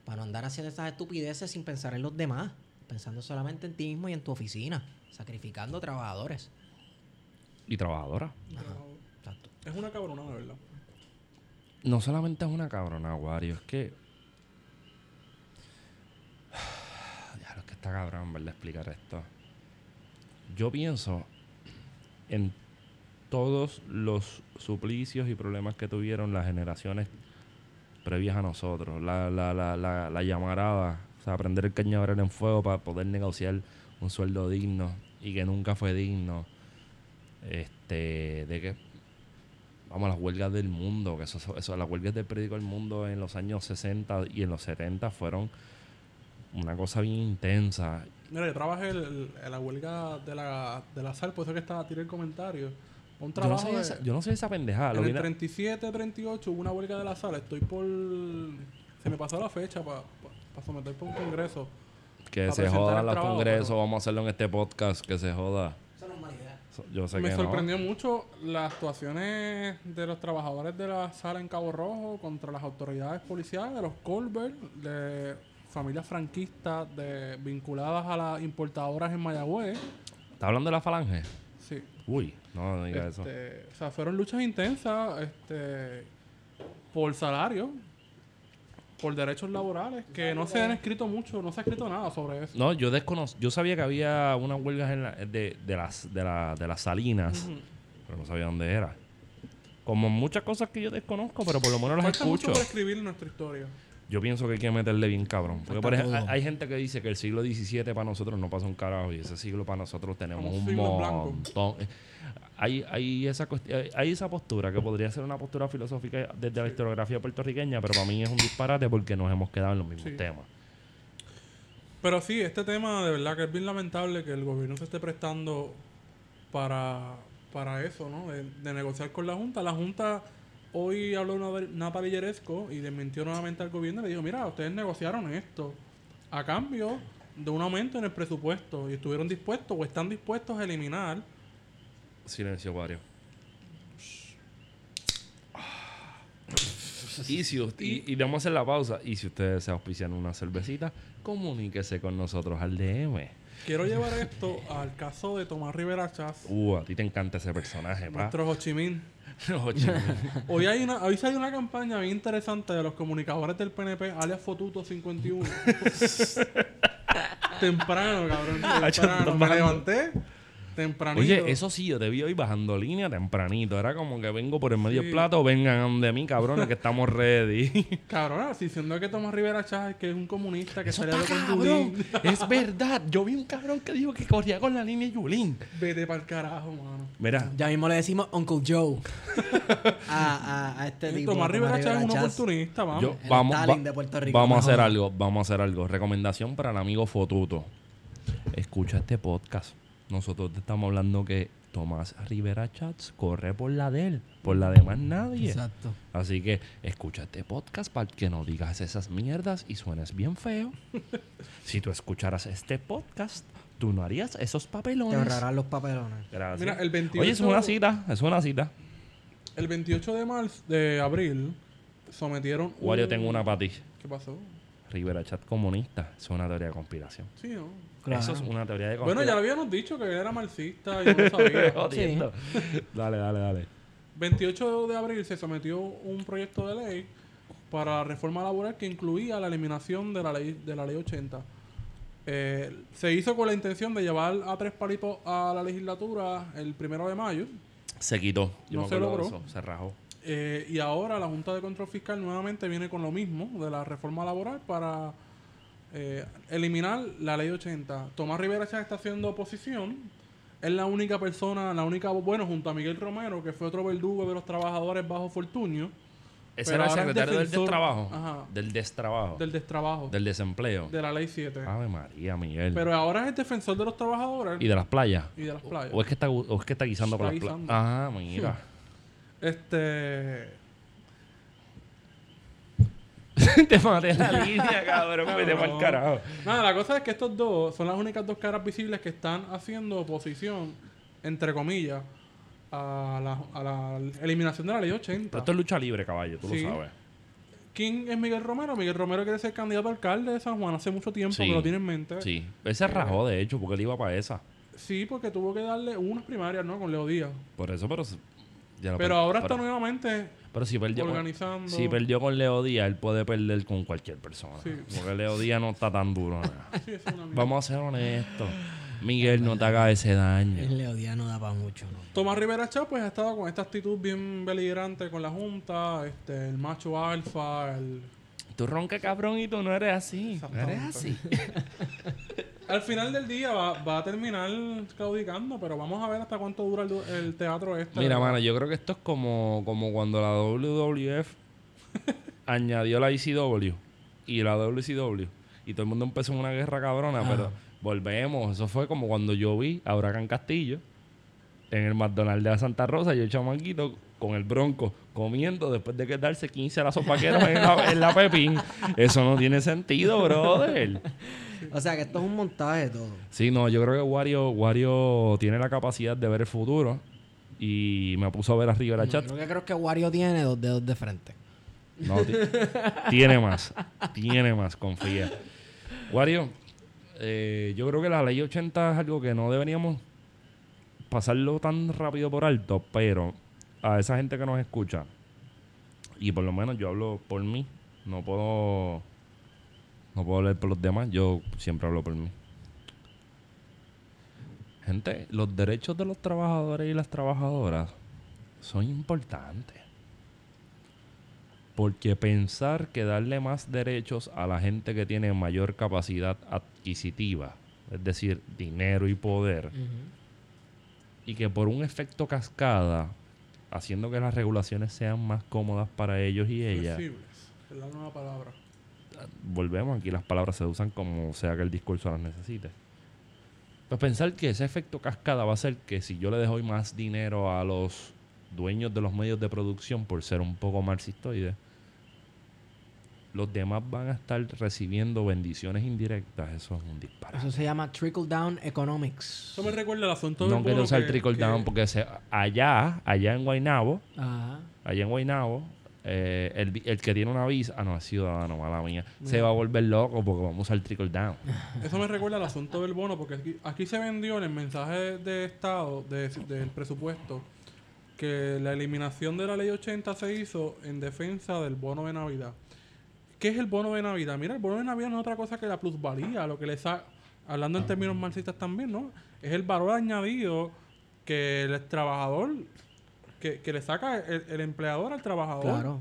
Para no andar haciendo estas estupideces sin pensar en los demás. Pensando solamente en ti mismo y en tu oficina. Sacrificando trabajadores. Y trabajadoras. Exacto. Es una cabrona, de verdad. No solamente es una cabrona, Wario, es que. Ya, es que está cabrón, ¿verdad? Explicar esto. Yo pienso en todos los suplicios y problemas que tuvieron las generaciones previas a nosotros. La, la, la, la, la llamarada, o sea, prender el cañaveral en fuego para poder negociar un sueldo digno y que nunca fue digno. Este, de que vamos, las huelgas del mundo, que eso, eso, las huelgas del periódico El Mundo en los años 60 y en los 70 fueron una cosa bien intensa. Mira, yo trabajé el- en la huelga de la, de la sal, por eso que estaba tiré el comentario. Un Yo no, trabajo sé de- esa, yo no sé esa pendejada. en el vine a- 37, 38 hubo una huelga de la sal. Estoy por... Se me pasó la fecha para someter por un congreso. que se el los trabajo, congresos, pero- vamos a hacerlo en este podcast, que se joda. Eso no es mala idea. So- Yo sé me que sorprendió mucho las actuaciones de los trabajadores de la sala en Cabo Rojo contra las autoridades policiales, de los Colbert, de familias franquistas de, vinculadas a las importadoras en Mayagüez. ¿Está hablando de la falange? Sí. Uy, no, no diga eso. Este, o sea, fueron luchas intensas este, por salario, por derechos laborales, que no se han escrito mucho, no se ha escrito nada sobre eso. No, yo desconozco. Yo sabía que había unas huelgas en la- de, de las, de, la- de las salinas, pero no sabía dónde era. Como muchas cosas que yo desconozco, pero por lo menos las mucho escucho. por escribir nuestra historia. Yo pienso que hay que meterle bien cabrón. Porque, por ejemplo, hay gente que dice que el siglo XVII para nosotros no pasa un carajo y ese siglo para nosotros tenemos Como un en blanco. Hay, hay, esa hay- esa postura que podría ser una postura filosófica desde la historiografía puertorriqueña, pero para mí es un disparate porque nos hemos quedado en los mismos Sí. temas. Pero sí, este tema de verdad que es bien lamentable que el gobierno se esté prestando para, para eso, ¿no? De, de negociar con la Junta. La Junta hoy habló una, Napa Villeresco y desmintió nuevamente al gobierno y le dijo, mira, ustedes negociaron esto a cambio de un aumento en el presupuesto y estuvieron dispuestos o están dispuestos a eliminar Silencio, Wario. Y, si usted- y, y vamos a hacer la pausa. Y si ustedes se auspician una cervecita, comuníquese con nosotros al DM. Quiero llevar esto al caso de Tomás Rivera Chas, Uh, a ti te encanta ese personaje, pa. nuestro Ho Chi Minh. Oye, Hoy hay una, hoy salió una campaña bien interesante de los comunicadores del PNP, alias Fotuto 51. temprano, cabrón. Temprano. Me levanté tempranito. Oye, eso sí, yo te vi hoy bajando línea tempranito. Era como que vengo por el medio Sí. plato, vengan de mí, cabrones, que estamos ready. Cabrón, si siendo que Tomás Rivera Chávez, que es un comunista que con cabrón. Yulín, Es verdad. Yo vi un cabrón que dijo que corría con la línea Yulín. vete para el carajo, mano. Mira, Ya mismo le decimos Uncle Joe a, a, a este tipo. Tomás Rivera Chávez es un oportunista, vamos. yo, vamos, va- de Puerto Rico, vamos a hacer algo. Vamos a hacer algo. Recomendación para el amigo Fotuto. Escucha este podcast. Nosotros te estamos hablando que Tomás Rivera Chats corre por la de él, por la de más nadie. Exacto. Así que escucha este podcast para que no digas esas mierdas y suenes bien feo. si tú escucharas este podcast, tú no harías esos Te papelones. ahorrarán los papelones. Gracias. Mira, el 28 Oye, es una cita, es una cita. El 28 de marzo, de abril, sometieron. Wario, un- tengo una para ti. ¿Qué pasó? Rivera Chat comunista. Es una teoría de conspiración. Sí, ¿no? Claro. Eso es una teoría de Bueno, ya lo conspiración. habíamos dicho que él era marxista y no lo sabía. Dale, dale, dale. 28 de abril se sometió un proyecto de ley para la reforma laboral que incluía la eliminación de la ley de la ley 80. Eh, se hizo con la intención de llevar a tres palitos a la legislatura el primero de mayo Se quitó. Yo No me se logró. eso. Se rajó. Eh, y ahora la Junta de Control Fiscal nuevamente viene con lo mismo de la reforma laboral para eh, eliminar la ley 80. Tomás Rivera Chávez está haciendo oposición. Es la única persona, la única, bueno, junto a Miguel Romero, que fue otro verdugo de los trabajadores bajo Fortunio, Ese era el secretario del destrabajo. Ajá. Del destrabajo. del destrabajo, Del desempleo. de la ley 7. Ave María, Miguel. Pero ahora es el defensor de los trabajadores ¿Y de las playas? y de las playas. ¿O es que está, o es que está guisando Está las playas? guisando. Ah, mira. Este. Te maté la línea, cabrón. Vete Cabrón. pa'l carajo. Nada, la cosa es que estos dos son las únicas dos caras visibles que están haciendo oposición, entre comillas, a la, a la eliminación de la ley 80. Pero esto es lucha libre, caballo. Tú Sí. lo sabes. ¿Quién es Miguel Romero? Miguel Romero quiere ser candidato a alcalde de San Juan hace mucho tiempo Sí. que lo tiene en mente. Sí. Él se rajó, de hecho, porque él iba para esa. Sí, porque tuvo que darle unas primarias, ¿no? Con Leo Díaz. Por eso, pero... se- ya lo Pero per- ahora pero, está nuevamente pero si perdió, con, organizando. si perdió con Leo Díaz, él puede perder con cualquier persona. Sí. Porque Leo Díaz no está tan duro. nada. Sí, es una mierda. Vamos a ser honestos. Miguel, no te haga ese daño. El Leodía no da para mucho, ¿no? Tomás Rivera Chá pues ha estado con esta actitud bien beligerante con la Junta, este, el macho alfa, el... Tú ronca cabrón y tú no eres así. No eres así. Al final del día va, va a terminar claudicando, pero vamos a ver hasta cuánto dura el, el teatro este. Mira, mano, yo creo que esto es como, como cuando la WWF añadió la ICW y la WCW. Y todo el mundo empezó en una guerra cabrona, pero volvemos. Eso fue como cuando yo vi a Huracán Castillo en el McDonald's de Santa Rosa y el chamaquito con el bronco comiendo después de que darse 15 lazos vaqueros en la, en la Pepín. Eso no tiene sentido, brother. O sea que esto es un montaje todo. Sí, no, yo creo que Wario, Wario tiene la capacidad de ver el futuro y me puso a ver a Rivera Chat. Lo que creo que Wario tiene dos dedos de frente. No, ti- tiene más. Tiene más, confía. Wario, eh, yo creo que la ley 80 es algo que no deberíamos pasarlo tan rápido por alto, pero a esa gente que nos escucha, y por lo menos yo hablo por mí, no puedo, no puedo hablar por los demás, yo siempre hablo por mí. Gente, los derechos de los trabajadores y las trabajadoras son importantes. Porque pensar que darle más derechos a la gente que tiene mayor capacidad adquisitiva, es decir, dinero y poder, y que por un efecto cascada, haciendo que las regulaciones sean más cómodas para ellos y ellas, Flexibles, es la nueva palabra. Volvemos, aquí las palabras se usan como sea que el discurso las necesite. Pues pensar que ese efecto cascada va a ser que si yo le dejo más dinero a los dueños de los medios de producción por ser un poco marxistoides, los demás van a estar recibiendo bendiciones indirectas. Eso es un disparate. Eso se llama trickle down economics. Eso me recuerda el asunto No del quiero bono usar que- trickle que- down porque se- allá, allá en Guaynabo, Ajá. allá en Guaynabo, eh, el, el que tiene una visa, ah, no, es ciudadano, mala mía, se va a volver loco porque vamos a usar trickle down. Eso me recuerda al asunto del bono, porque aquí, aquí se vendió en el mensaje de Estado de- del presupuesto que la eliminación de la ley 80 se hizo en defensa del bono de Navidad. ¿Qué es el bono de Navidad? Mira, el bono de Navidad no es otra cosa que la plusvalía, lo que le sa hablando en términos marxistas también, ¿no? Es el valor añadido que el trabajador, que, que le saca el, el empleador al trabajador. Claro.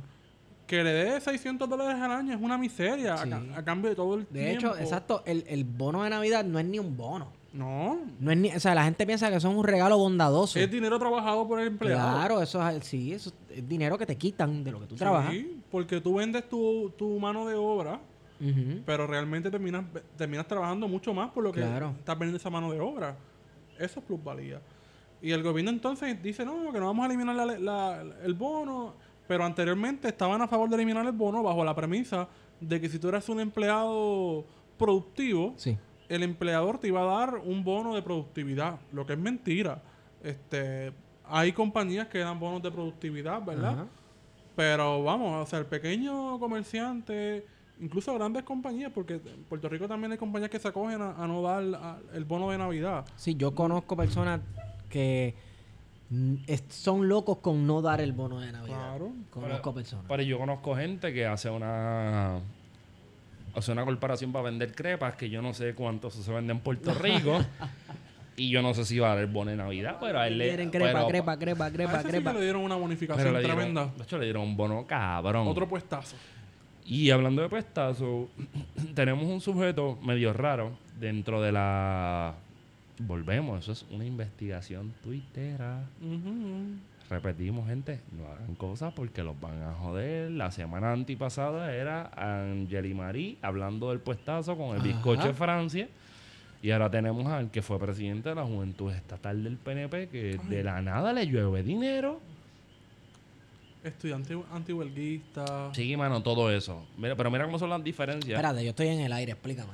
Que le dé 600 dólares al año es una miseria a Sí. ca- a, cambio de todo el De tiempo. hecho, exacto, el, el bono de Navidad no es ni un bono. No, No es ni, o sea, la gente piensa que es un regalo bondadoso. es dinero trabajado por el empleado. Claro, eso es, sí, eso es dinero que te quitan de lo que tú trabajas. Sí, porque tú vendes tu, tu mano de obra, pero realmente terminas, terminas trabajando mucho más por lo que Claro. estás vendiendo esa mano de obra. Eso es plusvalía. Y el gobierno entonces dice, no, que no vamos a eliminar la- la- el bono, pero anteriormente estaban a favor de eliminar el bono bajo la premisa de que si tú eras un empleado productivo, Sí. el empleador te iba a dar un bono de productividad, lo que es mentira. Este, hay compañías que dan bonos de productividad, ¿verdad? Ajá. Pero vamos, o sea, el pequeño comerciante, incluso grandes compañías, porque en Puerto Rico también hay compañías que se acogen a, a no dar a- el bono de Navidad. Sí, yo conozco personas que son locos con no dar el bono de Navidad. Claro. Conozco personas. Pero yo conozco gente que hace una hace una corporación para vender crepas que yo no sé cuánto eso se vende en Puerto Rico. y yo no sé si va a dar el bono de Navidad, pero a él le Quieren crepa, pero- crepa, crepa, A crepa, ese sí crepa. que le dieron una bonificación dieron, tremenda. de hecho, le dieron un bono cabrón. Otro puestazo. Y hablando de puestazo, tenemos un sujeto medio raro dentro de la... Volvemos, eso es una investigación tuitera. Repetimos, gente, no hagan cosas porque los van a joder. La semana antipasada era Angeli Marie hablando del puestazo con el Ajá. bizcocho de Francia. Y ahora tenemos al que fue presidente de la Juventud Estatal del PNP que de la nada le llueve dinero. Estudiante antihuelguista. Sí, mano, todo eso. Mira, pero mira cómo son las diferencias. Espérate, yo estoy en el aire, explícame.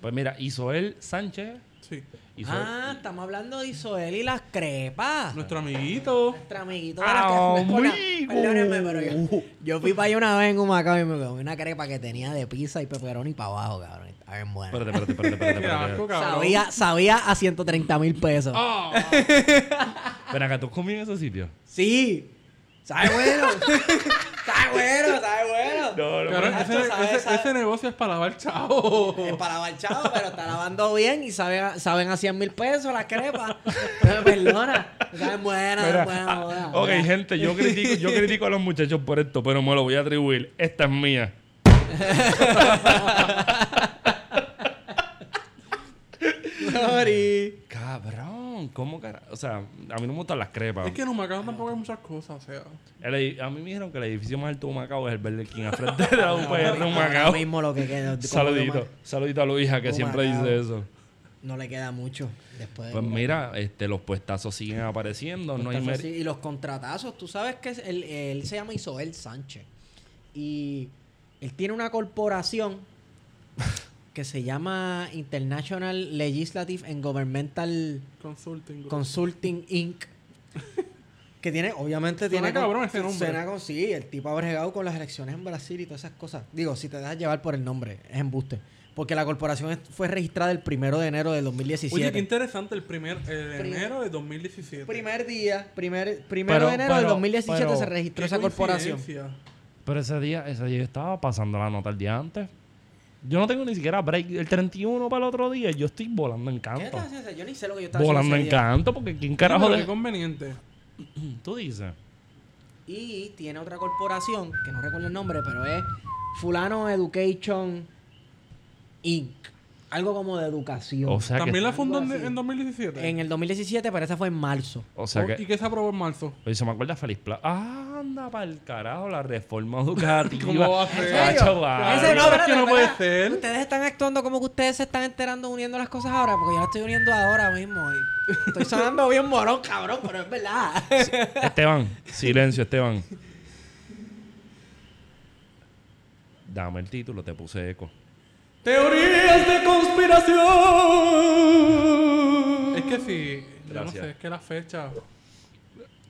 Pues mira, Isoel Sánchez. Sí. Isoel- Ah, estamos hablando de Isoel y las crepas. Nuestro amiguito. Nuestro amiguito de las crepas. ¡Amigo! Perdónenme, pero yo, yo fui para allá una vez en Humacao y me comí una crepa que tenía de pizza y pepperoni para abajo, cabrón. Está bien buena. Espérate, espérate, espérate, espérate. Sabía, sabía a 130 mil pesos. Ah. Ven acá, ¿tú comí en ese sitio? Sí. Sabe bueno. sabe bueno, sabe bueno. No, no, ese, sabe, ese- sabe. ese negocio es para lavar chavo. Es para lavar chavo, pero está lavando bien y sabe a- saben a 100 mil pesos las crepas. No me perdona. Saben buenas, Mira, ah, buenas. ok, gente, yo critico, yo critico a los muchachos por esto, pero me lo voy a atribuir. Esta es mía. Sorry. Cabrón, ¿cómo cara? O sea, a mí no me gustan las crepas. Es que en Humacao tampoco hay muchas cosas, o sea. El a mí me dijeron que el edificio más alto de Macao es el Burger King al frente de la UPR de Ahora Macao. mismo lo que queda. Saludito, saludito a Luisa que siempre Humacao. dice eso. No le queda mucho después de Pues mira, este, los puestazos siguen apareciendo, no hay sí, y los contratazos, tú sabes que el- él se llama Isoel Sánchez. Y él tiene una corporación que se llama International Legislative and Governmental Consulting. Inc. Que tiene, obviamente Suena tiene. cabrón ese nombre. suena con- sí, el tipo ha bregado con las elecciones en Brasil y todas esas cosas. Digo, si te dejas llevar por el nombre, es embuste. Porque la corporación fue registrada el primero de enero del 2017. Oye, qué interesante el primer el Primer- enero de 2017. Primer día, primer, primero Pero- de enero del pero- 2017 pero- se registró esa corporación. Pero ese día, ese día yo estaba pasando la nota el día antes. Yo no tengo ni siquiera break. El 31 para el otro día, yo estoy volando en ¿Qué canto. estás haciendo? Yo ni sé lo que yo estaba Volando en canto, porque ¿quién carajo de...? Qué conveniente. Tú dices. Y tiene otra corporación, que no recuerdo el nombre, pero es Fulano Education Inc. Algo como de educación. O sea ¿También que... la fundó en, Algo así. en 2017? en el 2017, pero esa fue en marzo. O sea Oh, que... ¿Y qué se aprobó en marzo? Oye, se me acuerda Feliz Plaza. Ah, anda para el carajo, la reforma educativa. ¿Cómo va a ser? Hacho, vale. Ese no, es que no puede ser. Ustedes están actuando como que ustedes se están enterando uniendo las cosas ahora, porque yo las estoy uniendo ahora mismo. y estoy sonando bien morón, cabrón, pero es verdad. Esteban, silencio, Esteban. Dame el título, te puse eco. Teorías de conspiración. Es que sí, yo no sé, es que la fecha.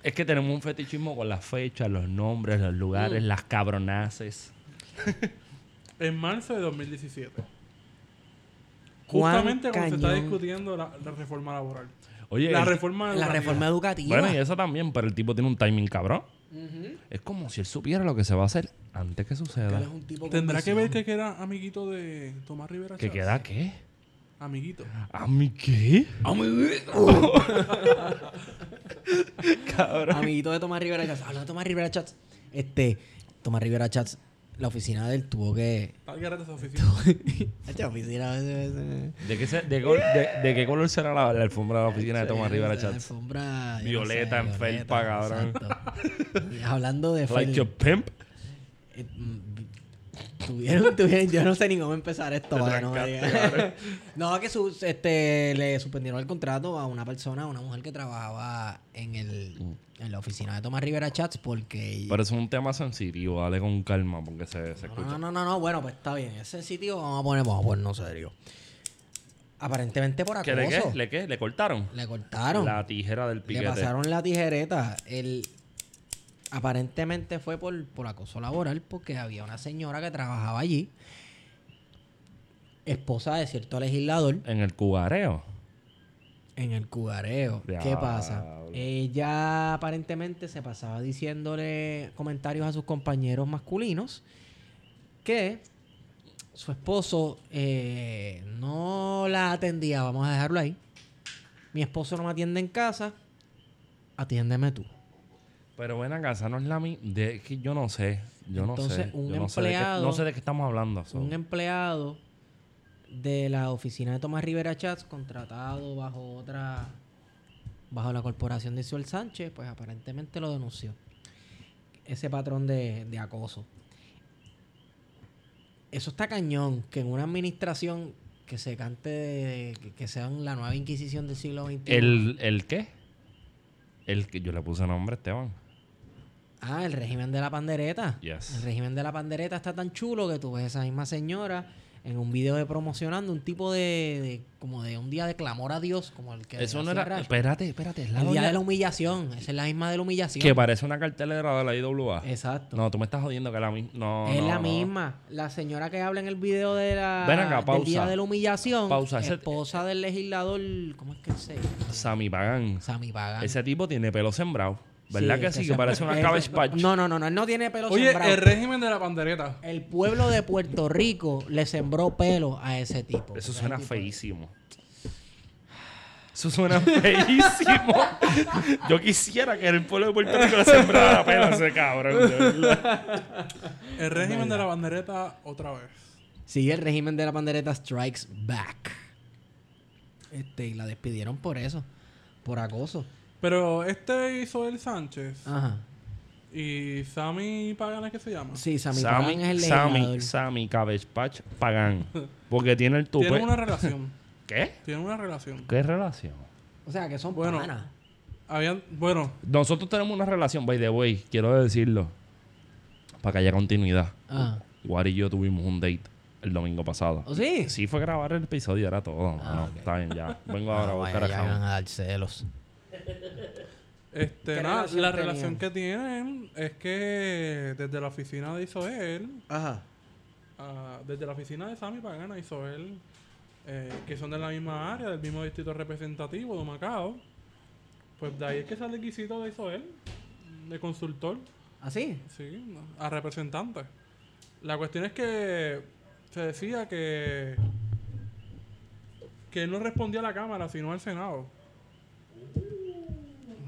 Es que tenemos un fetichismo con las fechas, los nombres, los lugares, las cabronaces. En marzo de 2017. Juan Justamente cuando se está discutiendo la, la reforma laboral. Oye, la el- reforma La educativa. reforma educativa. bueno, y eso también, pero el tipo tiene un timing cabrón. Es como si él supiera lo que se va a hacer antes que Que él suceda. es un tipo con Tendrá que ver que era amiguito de Tomás Rivera ¿Que Chávez. queda qué? Amiguito. ¿A mí qué? Cabrón. Amiguito de Tomás Rivera Chats. Hablando de Tomás Rivera Chats. Este, Tomás Rivera Chats, la oficina de él tuvo que. Tal garete esa oficina. Esta oficina. ¿De qué, se- de, de- de qué color será la, la alfombra de la oficina de Tomás Rivera La Chats? alfombra, yo no Violeta en felpa, cabrón. hablando de Like fel- your pimp. Tuvieron, tuvieron, yo no sé ni cómo empezar esto. Que no, me no, que su- este, le suspendieron el contrato a una persona, a una mujer que trabajaba en el en la oficina de Tomás Rivera Chats porque... Pero eso es un tema sensitivo, dale con calma porque se, se no, escucha. no, no, no, no, bueno, pues está bien. Ese sitio vamos a poner, vamos a ponernos serio. Aparentemente por ¿Qué, acoso. ¿Le qué? ¿Le qué? ¿Le cortaron? Le cortaron. La tijera del Le piquete. pasaron la tijereta. El, aparentemente fue por, por acoso laboral porque había una señora que trabajaba allí, esposa de cierto legislador, En el cugareo. en el cugareo. ¿Qué pasa? Ella aparentemente se pasaba diciéndole comentarios a sus compañeros masculinos que su esposo eh, no la atendía, vamos a dejarlo ahí. Mi esposo no me atiende en casa, atiéndeme tú. Pero ven acá, esa no es la mi... De, es que yo no sé. Yo no Entonces, sé. un yo no sé, de qué, empleado- no sé de qué estamos hablando. so. Un empleado de la oficina de Tomás Rivera Chats, contratado bajo otra, bajo la corporación de Isabel Sánchez, pues aparentemente lo denunció. Ese patrón de, de acoso. Eso está cañón, que en una administración que se cante, de- que, que sea la nueva Inquisición del siglo XXI. ¿El, ¿El qué? El que yo le puse nombre, Esteban. Ah, el régimen de la pandereta. Yes. El régimen de la pandereta está tan chulo que tú ves a esa misma señora en un video de promocionando un tipo de, de- como de un día de clamor a Dios, como el que Eso no era... Espérate, espérate. Es la el día de la humillación, esa es la misma de la humillación. Que parece una cartelera de la IWA. Exacto. No, tú me estás jodiendo que es la misma. No, es no, la no. misma. La señora que habla en el video de la Ven acá, del pausa. día de la humillación, Pausa, ese- esposa del legislador, ¿cómo es que se llama? Sammy Pagan. Sammy Pagan. Ese tipo tiene pelo sembrado. ¿Verdad que sí? Que parece una cabbage patch. No, no, no, no, él no tiene pelo Oye, sembrado. el régimen de la pandereta. El pueblo de Puerto Rico le sembró pelo a ese tipo. Eso suena tipo- feísimo. Eso suena feísimo. Yo quisiera que el pueblo de Puerto Rico le sembrara pelo a ese cabrón. de verdad. El régimen de la pandereta otra vez. Sí, el régimen de la pandereta strikes back. Este, y la despidieron por eso. Por acoso. Pero este hizo el Sánchez Ajá. y Sammy Pagan es que se llama. Sí, Sammy, Pagan es el Sammy, legislador. Sammy, Sammy Patch Pagan. Porque tiene el tupe. Tienen una relación. ¿Qué? Tienen una relación. ¿Qué relación? O sea, que son Bueno. panas. Habían, bueno, Nosotros tenemos una relación, by the way, quiero decirlo. Para que haya continuidad. Ah. Guari y yo tuvimos un date el domingo pasado. ¿O sí? Sí, fue grabar el episodio, era todo. Ah, no. Está bien, ya. Vengo ahora a Ah, buscar vaya, a van a dar celos. Este, ¿Qué nada, relación la tenían? relación que tienen es que desde la oficina de Isoel, Ajá. ah, desde la oficina de Sammy Pagan a Isoel, eh, que son de la misma área, del mismo distrito representativo de Macao, pues de ahí es que sale el guisito de Isoel, de consultor. ¿Ah, sí? Sí, no, a representantes. La cuestión es que se decía que que él no respondía a la Cámara, sino al Senado.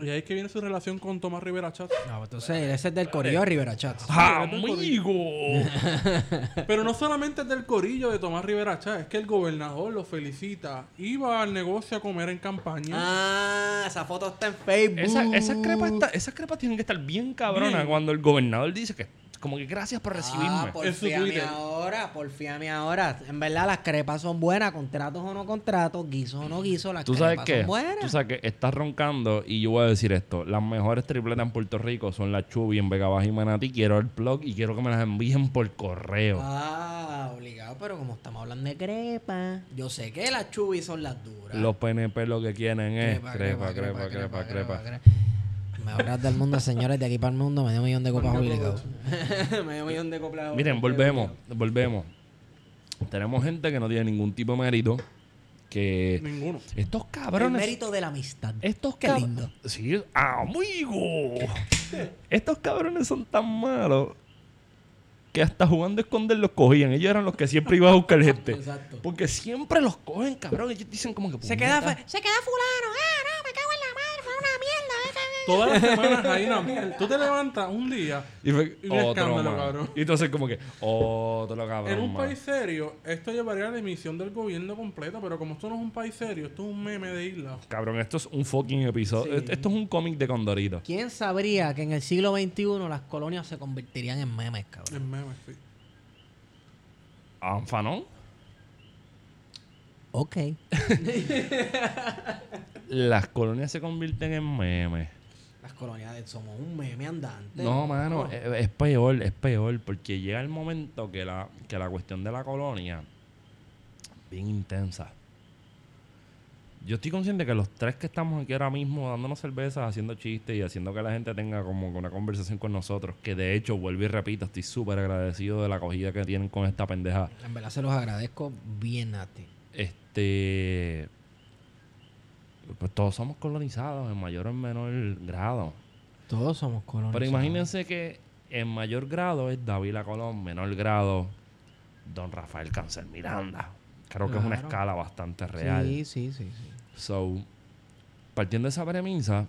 Y ahí es que viene su relación con Tomás Rivera Chat. No, entonces ese es del Corillo de Rivera Chats. ¡Amigo! Pero no solamente es del corillo de Tomás Rivera Chat, es que el gobernador lo felicita. Iba al negocio a comer en campaña. Ah, esa foto está en Facebook. Esa, esas crepas está- esas crepas tienen que estar bien cabronas Bien. cuando el gobernador dice que como que gracias por recibirme. Ah, su porfiame Twitter. ahora, porfiame ahora. En verdad, las crepas son buenas, contratos o no contratos, guisos o no guisos, las ¿Tú sabes crepas qué? son buenas. Tú sabes que estás roncando y yo voy a decir esto. Las mejores tripletas en Puerto Rico son la Chubi en Vega Baja y Manatí. Quiero el blog y quiero que me las envíen por correo. Ah, obligado, pero como estamos hablando de crepas, yo sé que las chubis son las duras. Los PNP lo que quieren es crepa, crepa, crepa, crepa. Mejores del mundo, señores, de aquí para el mundo, medio millón de copas obligados. medio millón de copas Miren, volvemos, volvemos. Tenemos gente que no tiene ningún tipo de mérito. Que Ninguno. estos El cabrones. mérito de la amistad. Estos Qué lindo. Sí, amigo. Estos cabrones son tan malos que hasta jugando a esconder los cogían. Ellos eran los que siempre iban a buscar gente. Exacto. Porque siempre los cogen, cabrón. Ellos dicen como que... Se queda, se queda fulano. Ah, no, me cago en la madre, fue una mierda. eh, eh, Todas las semanas hay una mierda. Tú te levantas un día Y fue Y un otro escándalo, más. cabrón. Y entonces como que otro cabrón En un más. país serio, esto llevaría a la emisión del gobierno completo, pero como esto no es un país serio, esto es un meme de isla. Cabrón, esto es un fucking episodio. Sí. Esto es un cómic de Condorito. ¿Quién sabría que en el siglo XXI las colonias se convertirían en memes, cabrón? Es meme, sí. Anfanón. Ok. Las colonias se convierten en memes. Somos un meme andante. No, mano, es, es peor, es peor, porque llega el momento que la, que la cuestión de la colonia, bien intensa. Yo estoy consciente que los tres que estamos aquí ahora mismo dándonos cervezas, haciendo chistes y haciendo que la gente tenga como una conversación con nosotros, que de hecho, vuelvo y repito, estoy súper agradecido de la acogida que tienen con esta pendeja. En verdad se los agradezco bien a ti. Este. Pues todos somos colonizados en mayor o en menor grado. Todos somos colonizados. Pero imagínense que en mayor grado es David Colón, menor grado Don Rafael Cáncer Miranda. Creo que es una escala bastante real. Sí, sí, sí, sí. So, partiendo de esa premisa,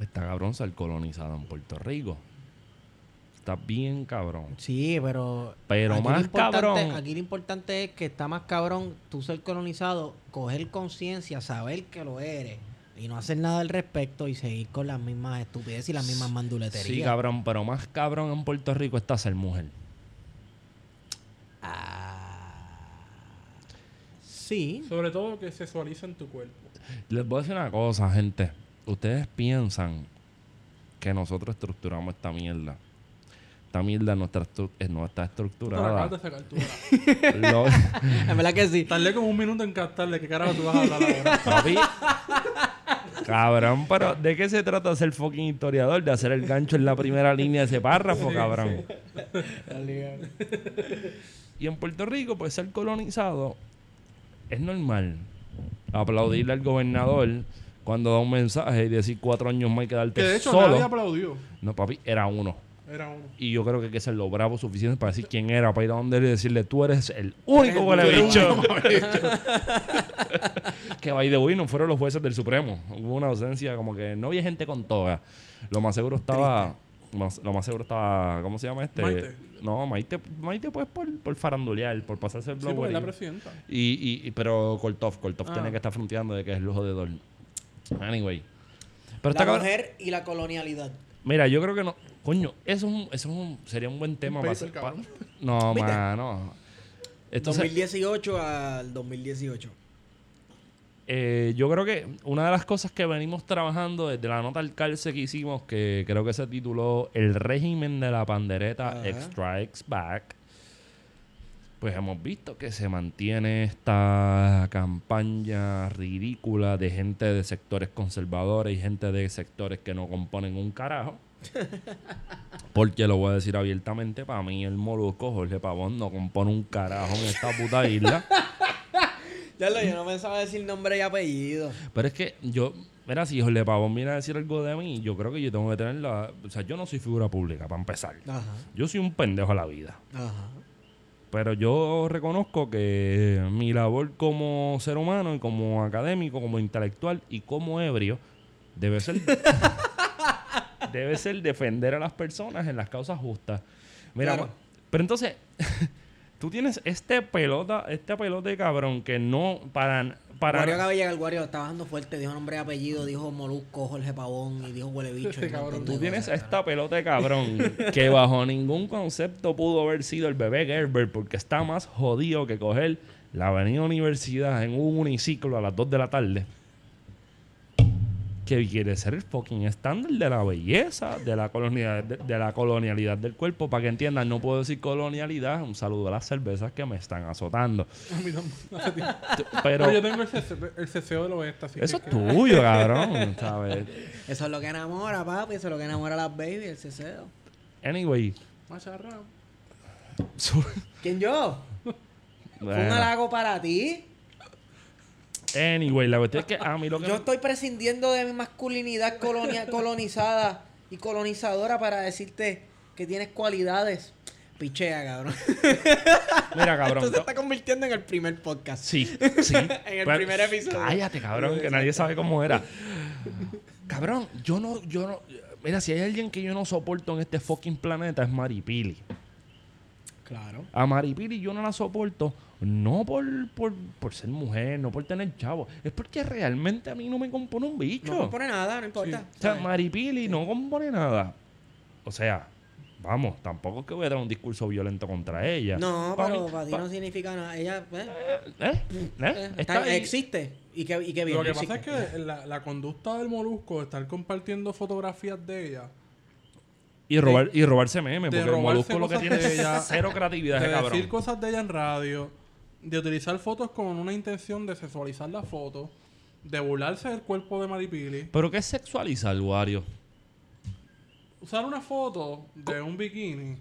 está cabrón ser colonizado en Puerto Rico. Está bien cabrón. Sí, pero. Pero aquí lo más importante- cabrón. Aquí lo importante es que está más cabrón tú ser colonizado, coger conciencia, saber que lo eres y no hacer nada al respecto y seguir con las mismas estupideces y las mismas manduleterías. Sí, cabrón, pero más cabrón en Puerto Rico está ser mujer. Sí. Sobre todo que sexualiza en tu cuerpo. Les voy a decir una cosa, gente. Ustedes piensan que nosotros estructuramos esta mierda. Esta mierda no está, estru- eh, no está estructurada. acabas de. Lo- En verdad que sí. Tardé como un minuto en captarle qué carajo tú vas a hablar ahora. Papi. Cabrón, pero ¿de qué se trata ser fucking historiador? De hacer el gancho en la primera línea de ese párrafo, cabrón. Y en Puerto Rico, pues ser colonizado es normal. Aplaudirle al gobernador cuando da un mensaje y decir cuatro años más hay que darte Que de hecho solo. nadie aplaudió. No, papi, era uno. Era uno. Y yo creo que hay que ser lo bravo suficiente para decir quién era, para ir a donde él y decirle, tú eres el único huele bicho. que by the way, no fueron los jueces del Supremo. Hubo una ausencia, como que no había gente con toga. Lo más seguro estaba. más- lo más seguro estaba. ¿Cómo se llama este? Maite. No, Maite, Maite pues por, por farandulear, por pasarse el Sí, porque es la y- presidenta. y, y, y- pero Kortov, Kortov Ah. tiene que estar fronteando de que es el lujo de Dol. Anyway. Pero La mujer y la colonialidad. Mira, yo creo que no. Coño, eso, es un- eso es un- sería un buen tema para hacer. no, mano. Esto se- 2018 al 2018. eh, yo creo que una de las cosas que venimos trabajando desde la nota al calce que hicimos, que creo que se tituló El régimen de la pandereta Ajá. Strikes Back, pues hemos visto que se mantiene esta campaña ridícula de gente de sectores conservadores y gente de sectores que no componen un carajo. Porque lo voy a decir abiertamente, para mí el molusco Jorge Pavón no compone un carajo en esta puta isla. Ya lo, yo no pensaba decir nombre y apellido. Pero es que yo, mira, si Jorge Pavón viene a decir algo de mí, yo creo que yo tengo que tener la... O sea, yo no soy figura pública, para empezar. Ajá, Yo soy un pendejo a la vida. ajá. Pero yo reconozco que mi labor como ser humano y como académico, como intelectual y como ebrio debe ser debe ser defender a las personas en las causas justas. Mira, Claro. pero entonces tú tienes este pelota, este pelote cabrón que no para para Guario acaba de llegar, Guario está bajando fuerte, dijo nombre y apellido, dijo Molusco, Jorge Pavón y dijo huele bicho. Un cabrón. de Tú tienes cosas, esta pelota de cabrón que bajo ningún concepto pudo haber sido el bebé Gerber porque está más jodido que coger la avenida Universidad en un uniciclo a las 2 de la tarde. Que quiere ser el fucking estándar de la belleza, de la colonialidad, de, de la colonialidad del cuerpo. Para que entiendan, no puedo decir colonialidad. Un saludo a las cervezas que me están azotando. Pero Pero yo tengo el, cese- el ceseo del oeste, así eso que... es tuyo, cabrón. ¿sabes? Eso es lo que enamora, papi. Eso es lo que enamora a las baby, el ceseo. Anyway. Macharrao. su- ¿Quién yo? Fue un Bueno. halago para ti. Anyway, la cuestión es que a mí lo que... Yo me- estoy prescindiendo de mi masculinidad colonia- colonizada y colonizadora para decirte que tienes cualidades. Pichea, cabrón. Mira, cabrón. Esto se está convirtiendo en el primer podcast. Sí, sí. En el primer episodio. Cállate, cabrón, que nadie sabe cómo era. Cabrón, yo no, yo no. Mira, si hay alguien que yo no soporto en este fucking planeta es Maripili. Claro. A Maripili yo no la soporto, no por, por, por ser mujer, no por tener chavo, es porque realmente a mí no me compone un bicho. No compone nada, no importa. o sea, Maripili no compone nada. O sea, vamos, tampoco es que voy a dar un discurso violento contra ella. No, Pa' pero mí- para ti pa- no significa nada. Ella, eh, ¿Eh? ¿Eh? eh, Está existe. Y que, y que bien. Lo que existe. pasa es que la, la conducta del molusco, estar compartiendo fotografías de ella, Y, robar, y robarse memes, porque el molusco lo que tiene es ella, cero creatividad, de ese cabrón. decir cosas de ella en radio, de utilizar fotos con una intención de sexualizar la foto, de burlarse del cuerpo de Maripili, Pero ¿qué es sexualizar, Wario? usar una foto de un bikini.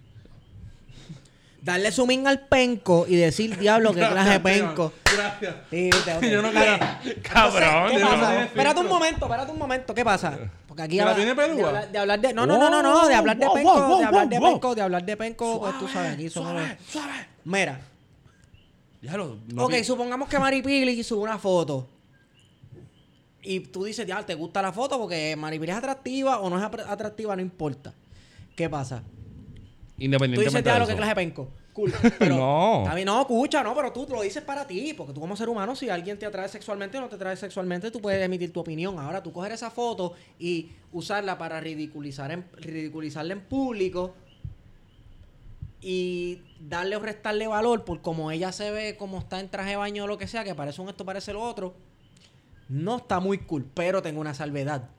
Darle zoom in al penco y decir, diablo, qué clase de penco. Gracias. Sí, te-. Yo no bien. Cabrón, ¿Qué no. pasa? Espérate un momento, espérate un momento. ¿Qué pasa? Porque aquí ¿Que la habla- tiene pelúa? De hablar de, hablar de- no, no, no, no, no, de hablar de penco, de hablar de penco, de hablar de penco, pues tú sabes, aquí somos suave. Mira, Déjalo. no ok, supongamos que Maripili sube una foto. Y tú dices, ya, ¿te gusta la foto? Porque Maripili es atractiva o no es atractiva, no importa. ¿Qué pasa? Tú Independientemente dices, ya, lo que clase de penco. Cool. Pero, No. Bien, no, escucha, no, pero tú lo dices para ti, porque tú como ser humano, si alguien te atrae sexualmente o no te atrae sexualmente, tú puedes emitir tu opinión. Ahora, tú coger esa foto y usarla para ridiculizar en, ridiculizarla en público y darle o restarle valor por como ella se ve, como está en traje de baño o lo que sea, que parece un esto, parece lo otro, no está muy cool, pero tengo una salvedad.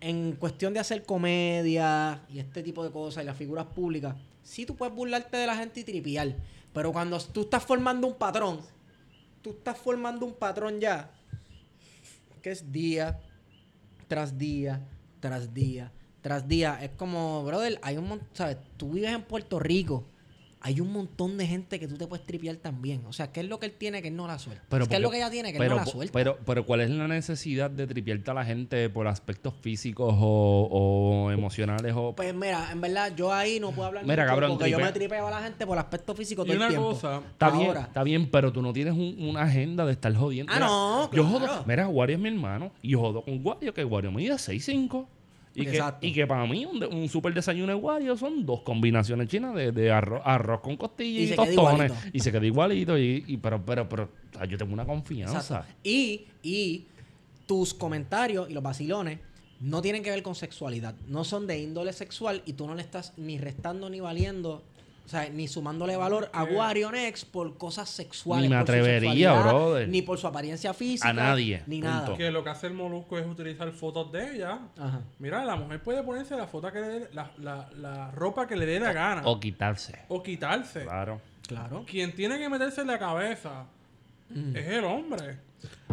En cuestión de hacer comedia y este tipo de cosas y las figuras públicas, sí tú puedes burlarte de la gente y tripiar. Pero cuando tú estás formando un patrón, tú estás formando un patrón ya, que es día tras día, tras día, tras día. Es como, brother, hay un montón, ¿sabes? Tú vives en Puerto Rico. Hay un montón de gente que tú te puedes tripear también. O sea, ¿qué es lo que él tiene que él no la suelta? Pero ¿Qué es lo que ella tiene que él pero, no la suelta? Pero, pero ¿cuál es la necesidad de tripiarte a la gente por aspectos físicos o, o emocionales? O... Pues mira, en verdad, yo ahí no puedo hablar Mira, mucho cabrón, porque yo me tripeo a la gente por aspecto físico Y todo una el tiempo. cosa, Está bien, está bien, pero tú no tienes un- una agenda de estar jodiendo. Ah, Mira, no, Yo claro. jodo, mira, Wario es mi hermano y yo jodo con Wario, que Wario mide 6'5". Y que, y que para mí un, un super desayuno de Wario son dos combinaciones chinas de, de arroz, arroz con costillas Y y, tostones. Y se queda igualito. Y, y- pero, pero, pero, o sea, yo tengo una confianza. Exacto. Y, y tus comentarios y los vacilones no tienen que ver con sexualidad. No son de índole sexual y tú no le estás ni restando ni valiendo, sea, ni sumándole valor a Wario Next por cosas sexuales. Ni me por su atrevería, sexualidad, brother. Ni por su apariencia física. A nadie, Ni punto. nada. que lo que hace el molusco es utilizar fotos de ella. Ajá. Mira, la mujer puede ponerse la foto que le dé- la, la, la ropa que le dé la gana. O quitarse. O quitarse. Claro. Claro. Quien tiene que meterse en la cabeza Mm. es el hombre.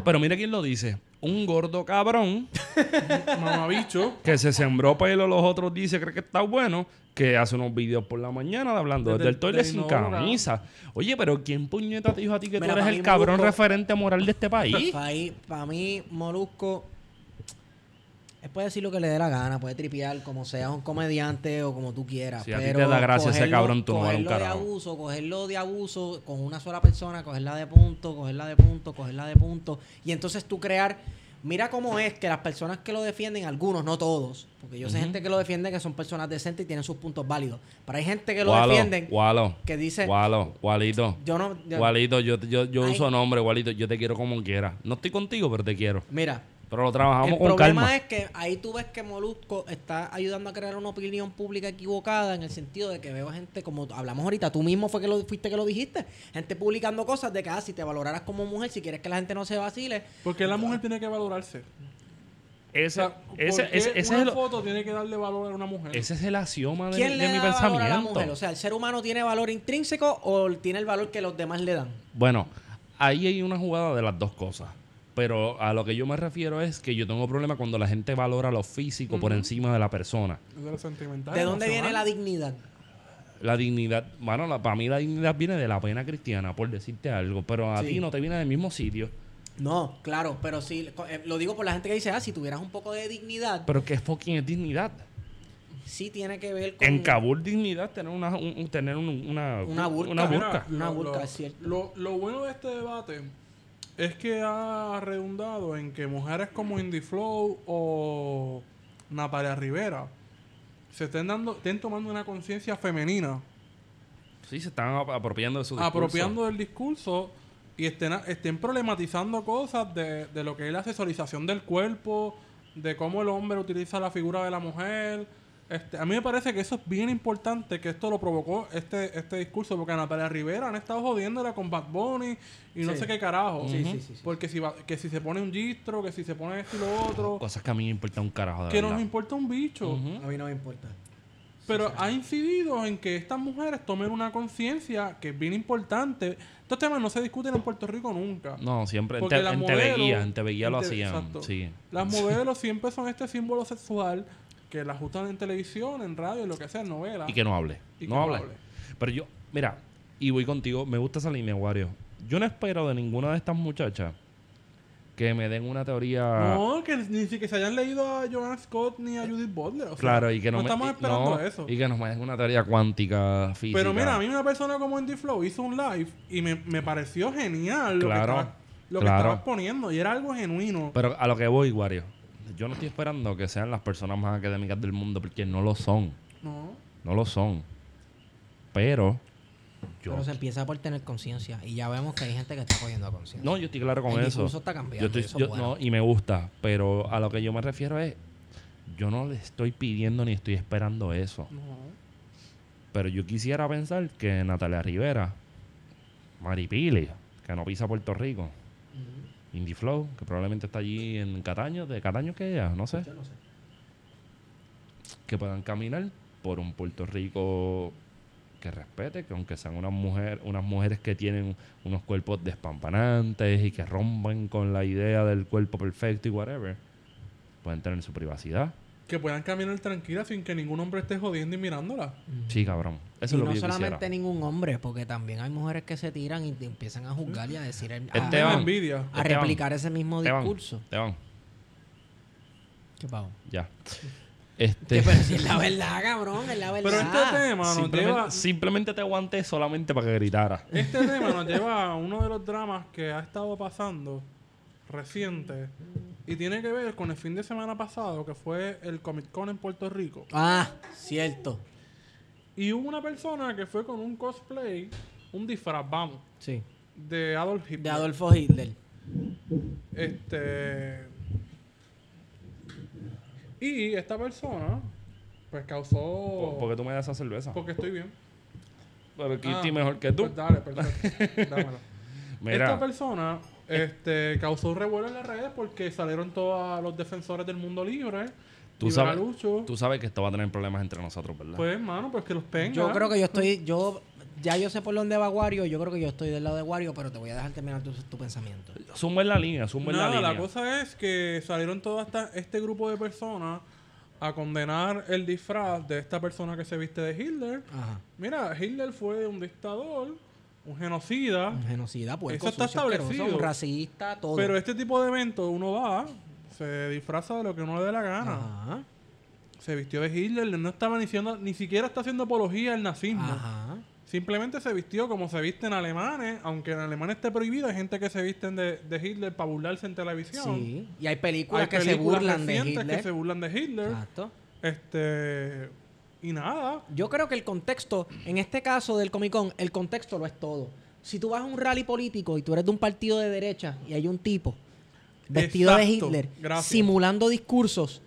Pero mira quién lo dice. Un gordo cabrón Mamabicho. que se sembró pelo los otros se cree que está bueno, que hace unos videos por la mañana hablando Desde desde, el del sin camisa. Oye, pero ¿quién puñeta te dijo a ti que Mira, tú eres pa' el cabrón Molusco- referente moral de este país? Para mí, Molusco, él puede decir lo que le dé la gana, puede tripear como seas un comediante o como tú quieras. Si a ti pero te da gracia ese cogerlo- cabrón, tú no un cogerlo de carajo. abuso, cogerlo de abuso con una sola persona, cogerla de punto, cogerla de punto, cogerla de punto. Y entonces tú crear. Mira cómo es que las personas que lo defienden, algunos, no todos, porque yo sé gente que lo defiende que son personas decentes y tienen sus puntos válidos. Pero hay gente que lo Walo, defienden Walo, que dice, Walo, Walito. yo no. yo- Walito, yo, yo, yo Ay. uso nombre, Walito. Yo te quiero como quiera. No estoy contigo, pero te quiero. Mira, Pero lo trabajamos el con problema calma. es que ahí tú ves que Molusco está ayudando a crear una opinión pública equivocada en el sentido de que veo gente, como hablamos ahorita, tú mismo fue que lo fuiste que lo dijiste, gente publicando cosas de que ah, si te valoraras como mujer, si quieres que la gente no se vacile, Porque la mujer tiene que valorarse. O Ese, sea, ¿por ese, qué ese, ese una es el, foto tiene que darle valor a una mujer? ese es el axioma de, ¿quién mi- le mi da valor a la pensamiento. mujer? O sea, ¿el ser humano tiene valor intrínseco o tiene el valor que los demás le dan? Bueno, ahí hay una jugada de las dos cosas. Pero a lo que yo me refiero es que yo tengo problema cuando la gente valora lo físico por encima de la persona. Es de lo sentimental. ¿De dónde viene la dignidad? La dignidad, bueno, la, para mí la dignidad viene de la pena cristiana, por decirte algo. Pero a Sí. ti no te viene del mismo sitio. No, claro, pero sí, eh, lo digo por la gente que dice, ah, si tuvieras un poco de dignidad, Pero ¿qué fucking es dignidad? sí tiene que ver con... En Kabul dignidad tener una, un- un- tener un- una, Una burka. Una Mira, burka. Una es cierto. Lo, lo bueno de este debate es que ha redundado en que mujeres como Indie Flow o Natalia Rivera se estén dando, estén tomando una conciencia femenina, Sí, se están ap- apropiando de su discurso. apropiando del discurso y estén, estén problematizando cosas de, de lo que es la sexualización del cuerpo, de cómo el hombre utiliza la figura de la mujer. Este, a mí me parece que eso es bien importante, que esto lo provocó este, este discurso, porque a Natalia Rivera han estado jodiéndola con Bad Bunny y no Sí. sé qué carajo. Sí, sí, sí, sí. Porque si, va- que si se pone un gistro, que si se pone esto y lo otro, Cosas que a mí me importa un carajo de que verdad. nos importa un bicho. A mí no me importa. Pero ha incidido en que estas mujeres tomen una conciencia que es bien importante. Estos temas no se discuten en Puerto Rico nunca. No, siempre en, Porque te, las en modelos- TV Guía, en TV Guía lo hacían. exacto. Sí. Las modelos siempre son este símbolo sexual que las ajustan en televisión, en radio, en lo que sea, en novela. Y que no hable. Y no que no hable. Pero yo, mira, y voy contigo, me gusta esa línea, Wario. Yo no espero de ninguna de estas muchachas que me den una teoría. No, que ni siquiera se hayan leído a Joanna Scott ni a Judith Butler. o sea, claro, y que no, me, estamos esperando no, eso. Y que nos den una teoría cuántica, física. Pero mira, a mí una persona como Andy Flow hizo un live y me, me pareció genial lo Claro, lo que estabas poniendo. Y era algo genuino. Pero a lo que voy, Wario. Yo no estoy esperando que sean las personas más académicas del mundo porque no lo son. No. No lo son. Pero yo. Pero se empieza por tener conciencia. Y ya vemos que hay gente que está cogiendo conciencia. No, yo estoy claro con El eso. está cambiando, Yo estoy- y eso yo- bueno. no, y me gusta. Pero a lo que yo me refiero es. Yo no le estoy pidiendo ni estoy esperando eso. No. Pero yo quisiera pensar que Natalia Rivera, Maripili, que no pisa Puerto Rico, Indie Flow, que probablemente está allí en Cataño, de Cataño que ella, no sé, Yo no sé. que puedan caminar por un Puerto Rico que respete, que aunque sean unas mujer, unas mujeres que tienen unos cuerpos despampanantes y que rompen con la idea del cuerpo perfecto y whatever, pueden tener su privacidad. Que puedan caminar tranquilas sin que ningún hombre esté jodiendo y mirándola. Sí, cabrón. Eso y es lo no que yo solamente quisiera. ningún hombre, porque también hay mujeres que se tiran y te empiezan a juzgar y a decir, a, Esteban. Tengo envidia. a Esteban. replicar ese mismo discurso. Esteban, ¿Qué pavo? ya. Que, Este, pero si es la verdad, cabrón, es la verdad. Pero este tema nos simplemente, lleva... simplemente te aguanté solamente para que gritara. Este tema nos lleva a uno de los dramas que ha estado pasando reciente y tiene que ver con el fin de semana pasado que fue el Comic Con en Puerto Rico. Ah, cierto. Y hubo una persona que fue con un cosplay, un disfraz, vamos, Sí. de Adolf Hitler. De Adolfo Hitler. Este. Y esta persona, pues causó. ¿Por, por qué tú me das esa cerveza? Porque estoy bien. Pero Kitty Ah, mejor que tú. Pues dale, perfecto. Dámelo. Esta persona este, causó revuelo en las redes porque salieron todos los defensores del mundo libre. tú sabes, tú sabes que esto va a tener problemas entre nosotros, ¿verdad? Pues, hermano, pues que los tenga. Yo creo que yo estoy, yo, ya yo sé por dónde va Wario, yo creo que yo estoy del lado de Wario, pero te voy a dejar terminar tu, tu pensamiento. Zumba en la línea, zumba en la Nada, línea. la cosa es que salieron todo esta- este grupo de personas a condenar el disfraz de esta persona que se viste de Hitler. Ajá. Mira, Hitler fue un dictador, un genocida, Un genocida, pues. Eso está establecido. Un racista, todo. pero este tipo de eventos uno va, se disfraza de lo que uno le dé la gana. Ajá. Se vistió de Hitler, no estaba diciendo, ni siquiera está haciendo apología al nazismo. Ajá. Simplemente se vistió como se visten alemanes, aunque en Alemania esté prohibido, hay gente que se visten de, de Hitler para burlarse en televisión. Sí. Y hay películas Hay que se burlan de Hitler. que se burlan de Hitler. Exacto. Este. Y nada. Yo creo que el contexto, en este caso del Comic Con, el contexto lo es todo. Si tú vas a un rally político y tú eres de un partido de derecha y hay un tipo vestido de. Hitler Gracias. simulando discursos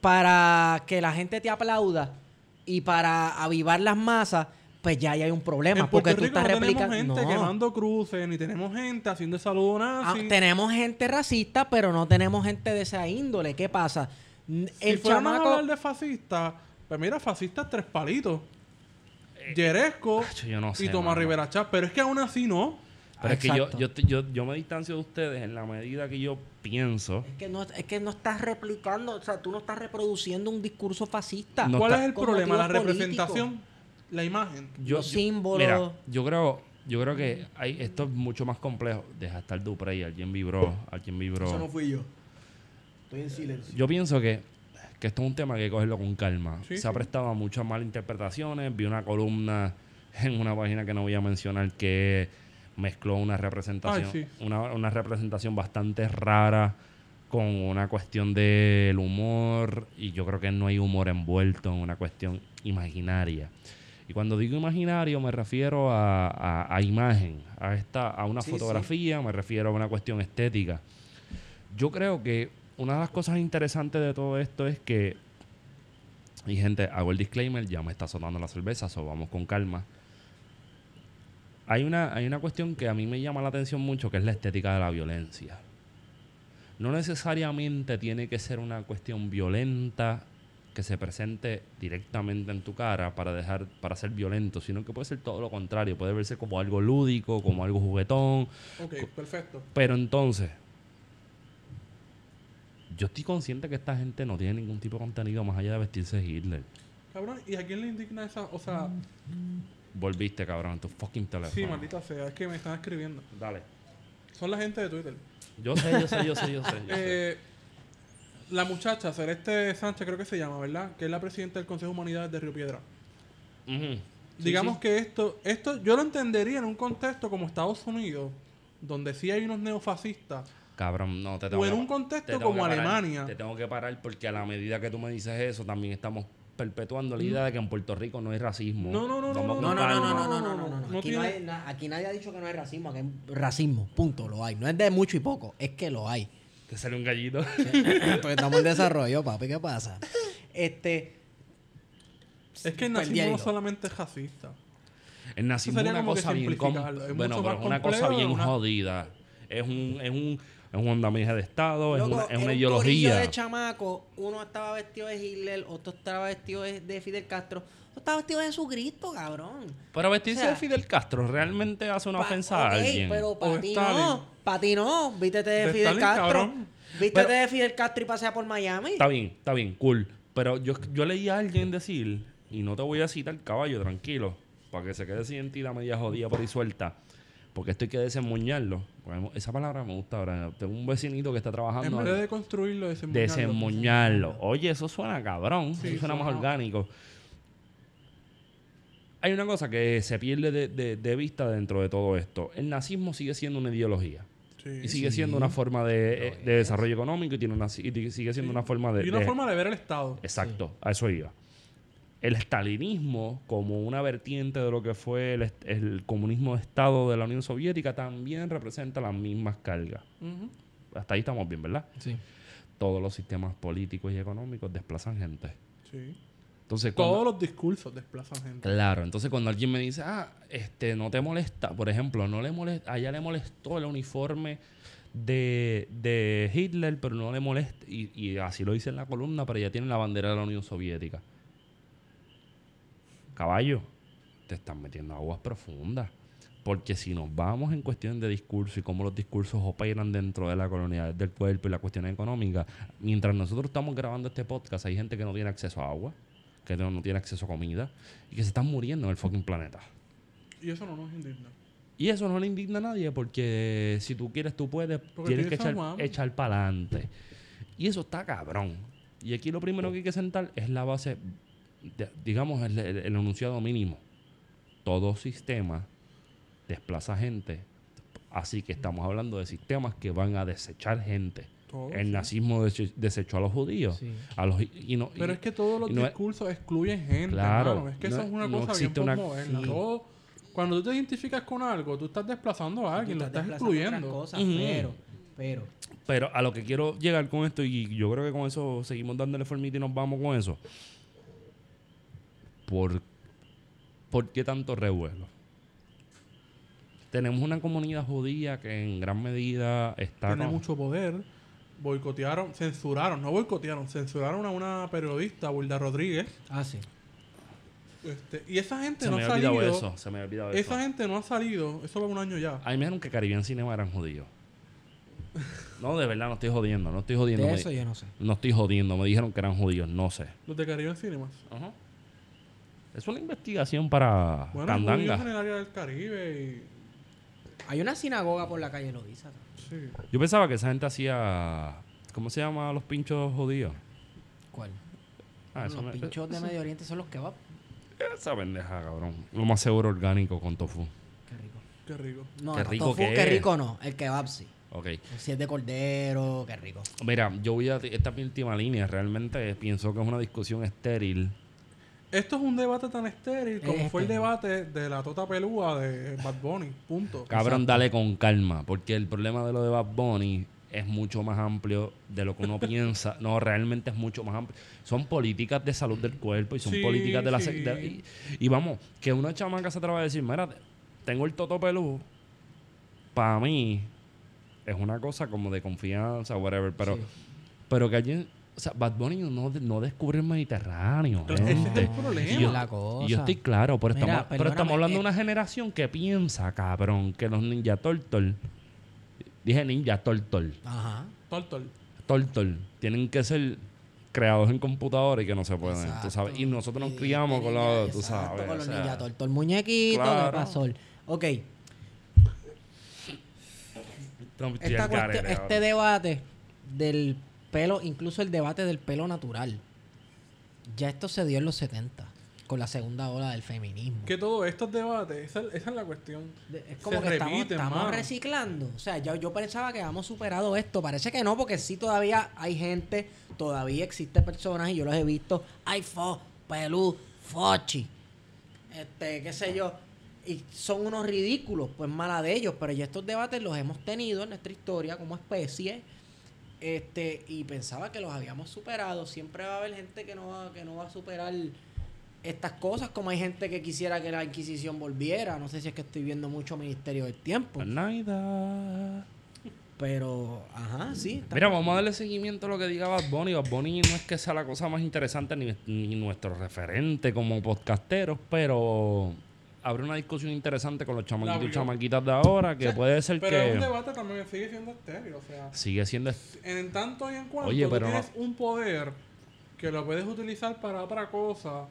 para que la gente te aplauda y para avivar las masas, pues ya ahí hay un problema. en Puerto porque tú Rico estás no tenemos replicando. gente No. quemando cruces, ni tenemos gente haciendo el saludo Ah, nazi. tenemos gente racista, pero no tenemos gente de esa índole. ¿Qué pasa? N- si El fuéramos a chamaco. hablar de fascistas, pues mira, fascistas tres palitos. Yeresco Acho, yo no sé, y Tomás mano. Rivera Chávez. Pero es que aún así no. Pero es que yo, yo, yo, yo me distancio de ustedes en la medida que yo pienso. Es que, no, es que no estás replicando, o sea, tú no estás reproduciendo un discurso fascista. No ¿Cuál está- es el problema? La representación, la imagen. Yo, Los yo- símbolos. Mira, yo creo, yo creo que hay, esto es mucho más complejo. Deja estar Duprey, alguien vibró, alguien vibró. fui yo. Estoy en silencio. Yo pienso que que esto es un tema que hay que cogerlo con calma. Sí, Se ha prestado a muchas malinterpretaciones. Vi una columna en una página que no voy a mencionar que mezcló una representación, Ay, sí. una, una representación bastante rara con una cuestión del humor y yo creo que no hay humor envuelto en una cuestión imaginaria. Y cuando digo imaginario me refiero a, a- a imagen, a, esta, a una Sí, fotografía, me refiero a una cuestión estética. Yo creo que una de las cosas interesantes de todo esto es que, y gente, hago el disclaimer, ya me está sonando la cerveza, so vamos con calma. Hay una, hay una cuestión que a mí me llama la atención mucho, que es la estética de la violencia. No necesariamente tiene que ser una cuestión violenta que se presente directamente en tu cara para dejar para ser violento, sino que puede ser todo lo contrario, puede verse como algo lúdico, como algo juguetón, Ok, perfecto. pero entonces, yo estoy consciente que esta gente no tiene ningún tipo de contenido más allá de vestirse Hitler. Cabrón, ¿y a quién le indigna esa? O sea, Volviste, cabrón, en tu fucking teléfono. sí, maldita sea, es que me están escribiendo. Dale. Son la gente de Twitter. Yo sé, yo sé, yo sé, yo sé. yo sé. Eh, la muchacha, Celeste Sánchez, creo que se llama, ¿verdad? Que es la presidenta del Consejo de Humanidades de Río Piedra. Digamos sí. que esto, esto yo lo entendería en un contexto como Estados Unidos, donde sí hay unos neofascistas, Cabrón, no te tengo o en que- un te contexto como que parar, Alemania. Te tengo que parar porque a la medida que tú me dices eso, también estamos perpetuando la idea de que en Puerto Rico no hay racismo. No, no, no, no, no, No, no, no, no, no, no, no, no, no, No Aquí, tiene- no hay na- aquí nadie ha dicho que no hay racismo, aquí hay racismo, punto, lo hay. No es de mucho y poco, es que lo hay. Te sale un gallito. Porque estamos en desarrollo, papi, ¿qué pasa? Este. Es que el nazismo no solamente es racista. El nazismo es una que cosa bien com- simplificarlo. Es bueno, pero es una cosa bien una- jodida. Es un, es un, es un andamiaje de Estado, es una, es una un ideología. de chamaco, uno estaba vestido de Hitler, otro estaba vestido de, de Fidel Castro, otro estaba vestido de Jesucristo, cabrón. Pero vestirse O sea, de Fidel Castro realmente hace una Pa- ofensa a alguien. pero para ti no, para ti no, vístete de, De Fidel Stalin, Castro. cabrón. Vístete Pero- de Fidel Castro y pasea por Miami. Está bien, está bien, cool. Pero yo, yo leí a alguien decir, y no te voy a citar caballo, tranquilo, para que se quede sin identidad media jodida por ahí suelta. Porque esto hay que desemmoñarlo. Esa palabra me gusta ahora. Tengo un vecinito que está En trabajando. vez de construirlo, desemboñarlo. desemmoñarlo. Oye, eso suena cabrón. Sí, eso suena más orgánico. Hay una cosa que se pierde de, de- de vista dentro de todo esto. El nazismo sigue siendo una ideología. Sí. Y sigue siendo una forma de, eh, de desarrollo económico y, tiene una, y sigue siendo una forma de... Y una de- forma de ver el Estado. Exacto, a eso iba. El estalinismo, como una vertiente de lo que fue el, comunismo de Estado de la Unión Soviética, también representa las mismas cargas. Hasta ahí estamos bien, ¿verdad? Sí. Todos los sistemas políticos y económicos desplazan gente. Sí. Entonces, cuando- Todos los discursos desplazan gente. Claro, entonces cuando alguien me dice, ah, este, no te molesta, por ejemplo, no le molesta, a ella le molestó el uniforme de, de Hitler, pero no le molesta, y, y así lo dice en la columna, pero ella tiene la bandera de la Unión Soviética. Caballo, te están metiendo aguas profundas. Porque si nos vamos en cuestión de discurso y cómo los discursos operan dentro de la colonialidad del cuerpo y la cuestión económica, mientras nosotros estamos grabando este podcast, hay gente que no tiene acceso a agua, que no, no tiene acceso a comida y que se están muriendo en el fucking planeta. Y eso no nos indigna. Y eso no le indigna a nadie porque si tú quieres, tú puedes, Porque tienes que echar, echar para adelante. Y eso está cabrón. Y aquí lo primero que hay que sentar es la base, digamos, el, el- el enunciado mínimo. Todo sistema desplaza gente. Así que estamos hablando de sistemas que van a desechar gente. Todo, el sí. nazismo dese- desechó a los judíos. Sí. A los, y no, Pero y- es que todos los es- discursos excluyen gente, Claro. Es que eso es una no cosa bien una- postmoderna. sí. Todo- cuando tú te identificas con algo, tú estás desplazando a alguien, Tú lo estás excluyendo. cosas, pero, pero, Pero a lo que quiero llegar con esto, y yo creo que con eso seguimos dándole formita y nos vamos con eso. ¿Por, ¿por qué tanto revuelo? Tenemos una comunidad judía que en gran medida está... Tiene con- mucho poder. Boicotearon, censuraron, no boicotearon, censuraron a una periodista, Wilda Rodríguez. ah, sí. Este, y esa gente Se no me ha salido. eso. Se me había olvidado Esa eso. gente no ha salido, eso va un año ya. A mí me dijeron que Caribbean Cinema eran judíos. No, de verdad, no estoy jodiendo. No estoy jodiendo. De me- eso yo no sé. No estoy jodiendo. Me dijeron que eran judíos. No sé. Los de Caribe Cinemas. Ajá. Es una investigación para Bueno, Candanga. en el área del Caribe Hay una sinagoga por la calle Loiza. y... Sí. Yo pensaba que esa gente hacía. ¿Cómo se llama los pinchos judíos? ¿Cuál? Ah, eso los me- pinchos de Medio Oriente son los kebab. Esa pendeja, cabrón. Lo más seguro orgánico con tofu. Qué rico. Qué rico. No, Qué rico tofu, que qué rico no. El kebab sí. Ok. Si es de cordero, qué rico. Mira, yo voy a... Esta es mi última línea. Realmente pienso que es una discusión estéril. Esto es un debate tan estéril como Es fue el debate de la tota pelúa de Bad Bunny. Punto. Cabrón, Exacto. dale con calma. Porque el problema de lo de Bad Bunny es mucho más amplio de lo que uno piensa. No, realmente es mucho más amplio. Son políticas de salud del cuerpo y son Sí, políticas de la... sí. de- y, y vamos, que una chamaca se atreva a decir, mira, tengo el toto pelú. Para mí es una cosa como de confianza, whatever. Pero, Sí. pero que alguien... O sea, Bad Bunny no, no descubre el Mediterráneo. Ese es el problema. Y yo, La cosa. y yo estoy claro, pero, Mira, estamos, pero perdóname, estamos hablando de eh. una generación que piensa, cabrón, que los Ninja Turtle, dije Ninja Turtle, Ajá. Tortol. Turtle, tienen que ser creados en computadora y que no se pueden, tú Exacto. sabes. Y nosotros nos criamos con los, tú sabes. Con o los sea, ninja torto, el muñequito, Claro. de pasol. Ok, esta cuestión- este debate del pelo, incluso el debate del pelo natural, ya esto se dio en los 70, con la segunda ola del feminismo. Que todo estos debates, esa, esa es la cuestión. De- Es como Se que estamos, repiten, estamos reciclando. O sea, yo, yo pensaba que habíamos superado esto. Parece que no, porque sí todavía hay gente, todavía existe personas, y yo los he visto. Ay, fo, pelú, fochi. Este, qué sé yo. Y son unos ridículos, pues mala de ellos. Pero ya estos debates los hemos tenido en nuestra historia como especie. Este, y pensaba que los habíamos superado. Siempre va a haber gente que no va, que no va a superar estas cosas, como hay gente que quisiera que la Inquisición volviera. No sé si es que estoy viendo mucho Ministerio del Tiempo. Pues. Pero, ajá, sí. Mira, vamos a darle seguimiento a lo que diga Bad Bunny. Bad Bunny no es que sea la cosa más interesante ni, ni nuestro referente como podcasteros, pero abre una discusión interesante con los chamaquitos y chamaquitas de ahora que O sea, puede ser Pero es un que debate también que sigue siendo estéril. O sea, sigue siendo... en tanto y en cuanto Oye, tú pero no- tienes un poder que lo puedes utilizar para otra cosa.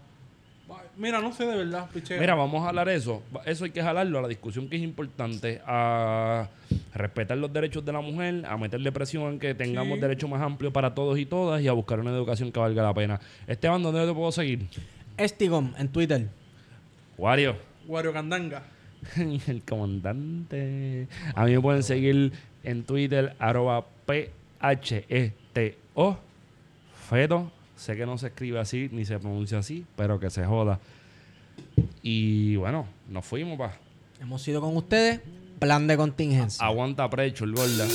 Mira, no sé de verdad, pichea. Mira, vamos a hablar eso. Eso hay que jalarlo a la discusión que es importante, a respetar los derechos de la mujer, a meterle presión en que tengamos Sí. derechos más amplios para todos y todas y a buscar una educación que valga la pena. Esteban, ¿dónde te puedo seguir? Estigom en Twitter. Wario. Wario Candanga. El comandante. A mí me pueden seguir en Twitter, arroba P-H-E-T-O. Feto. Sé que no se escribe así ni se pronuncia así, pero que se joda. Y bueno, nos fuimos, pa. Hemos ido con ustedes. Plan de contingencia. Aguanta precho, el gorda.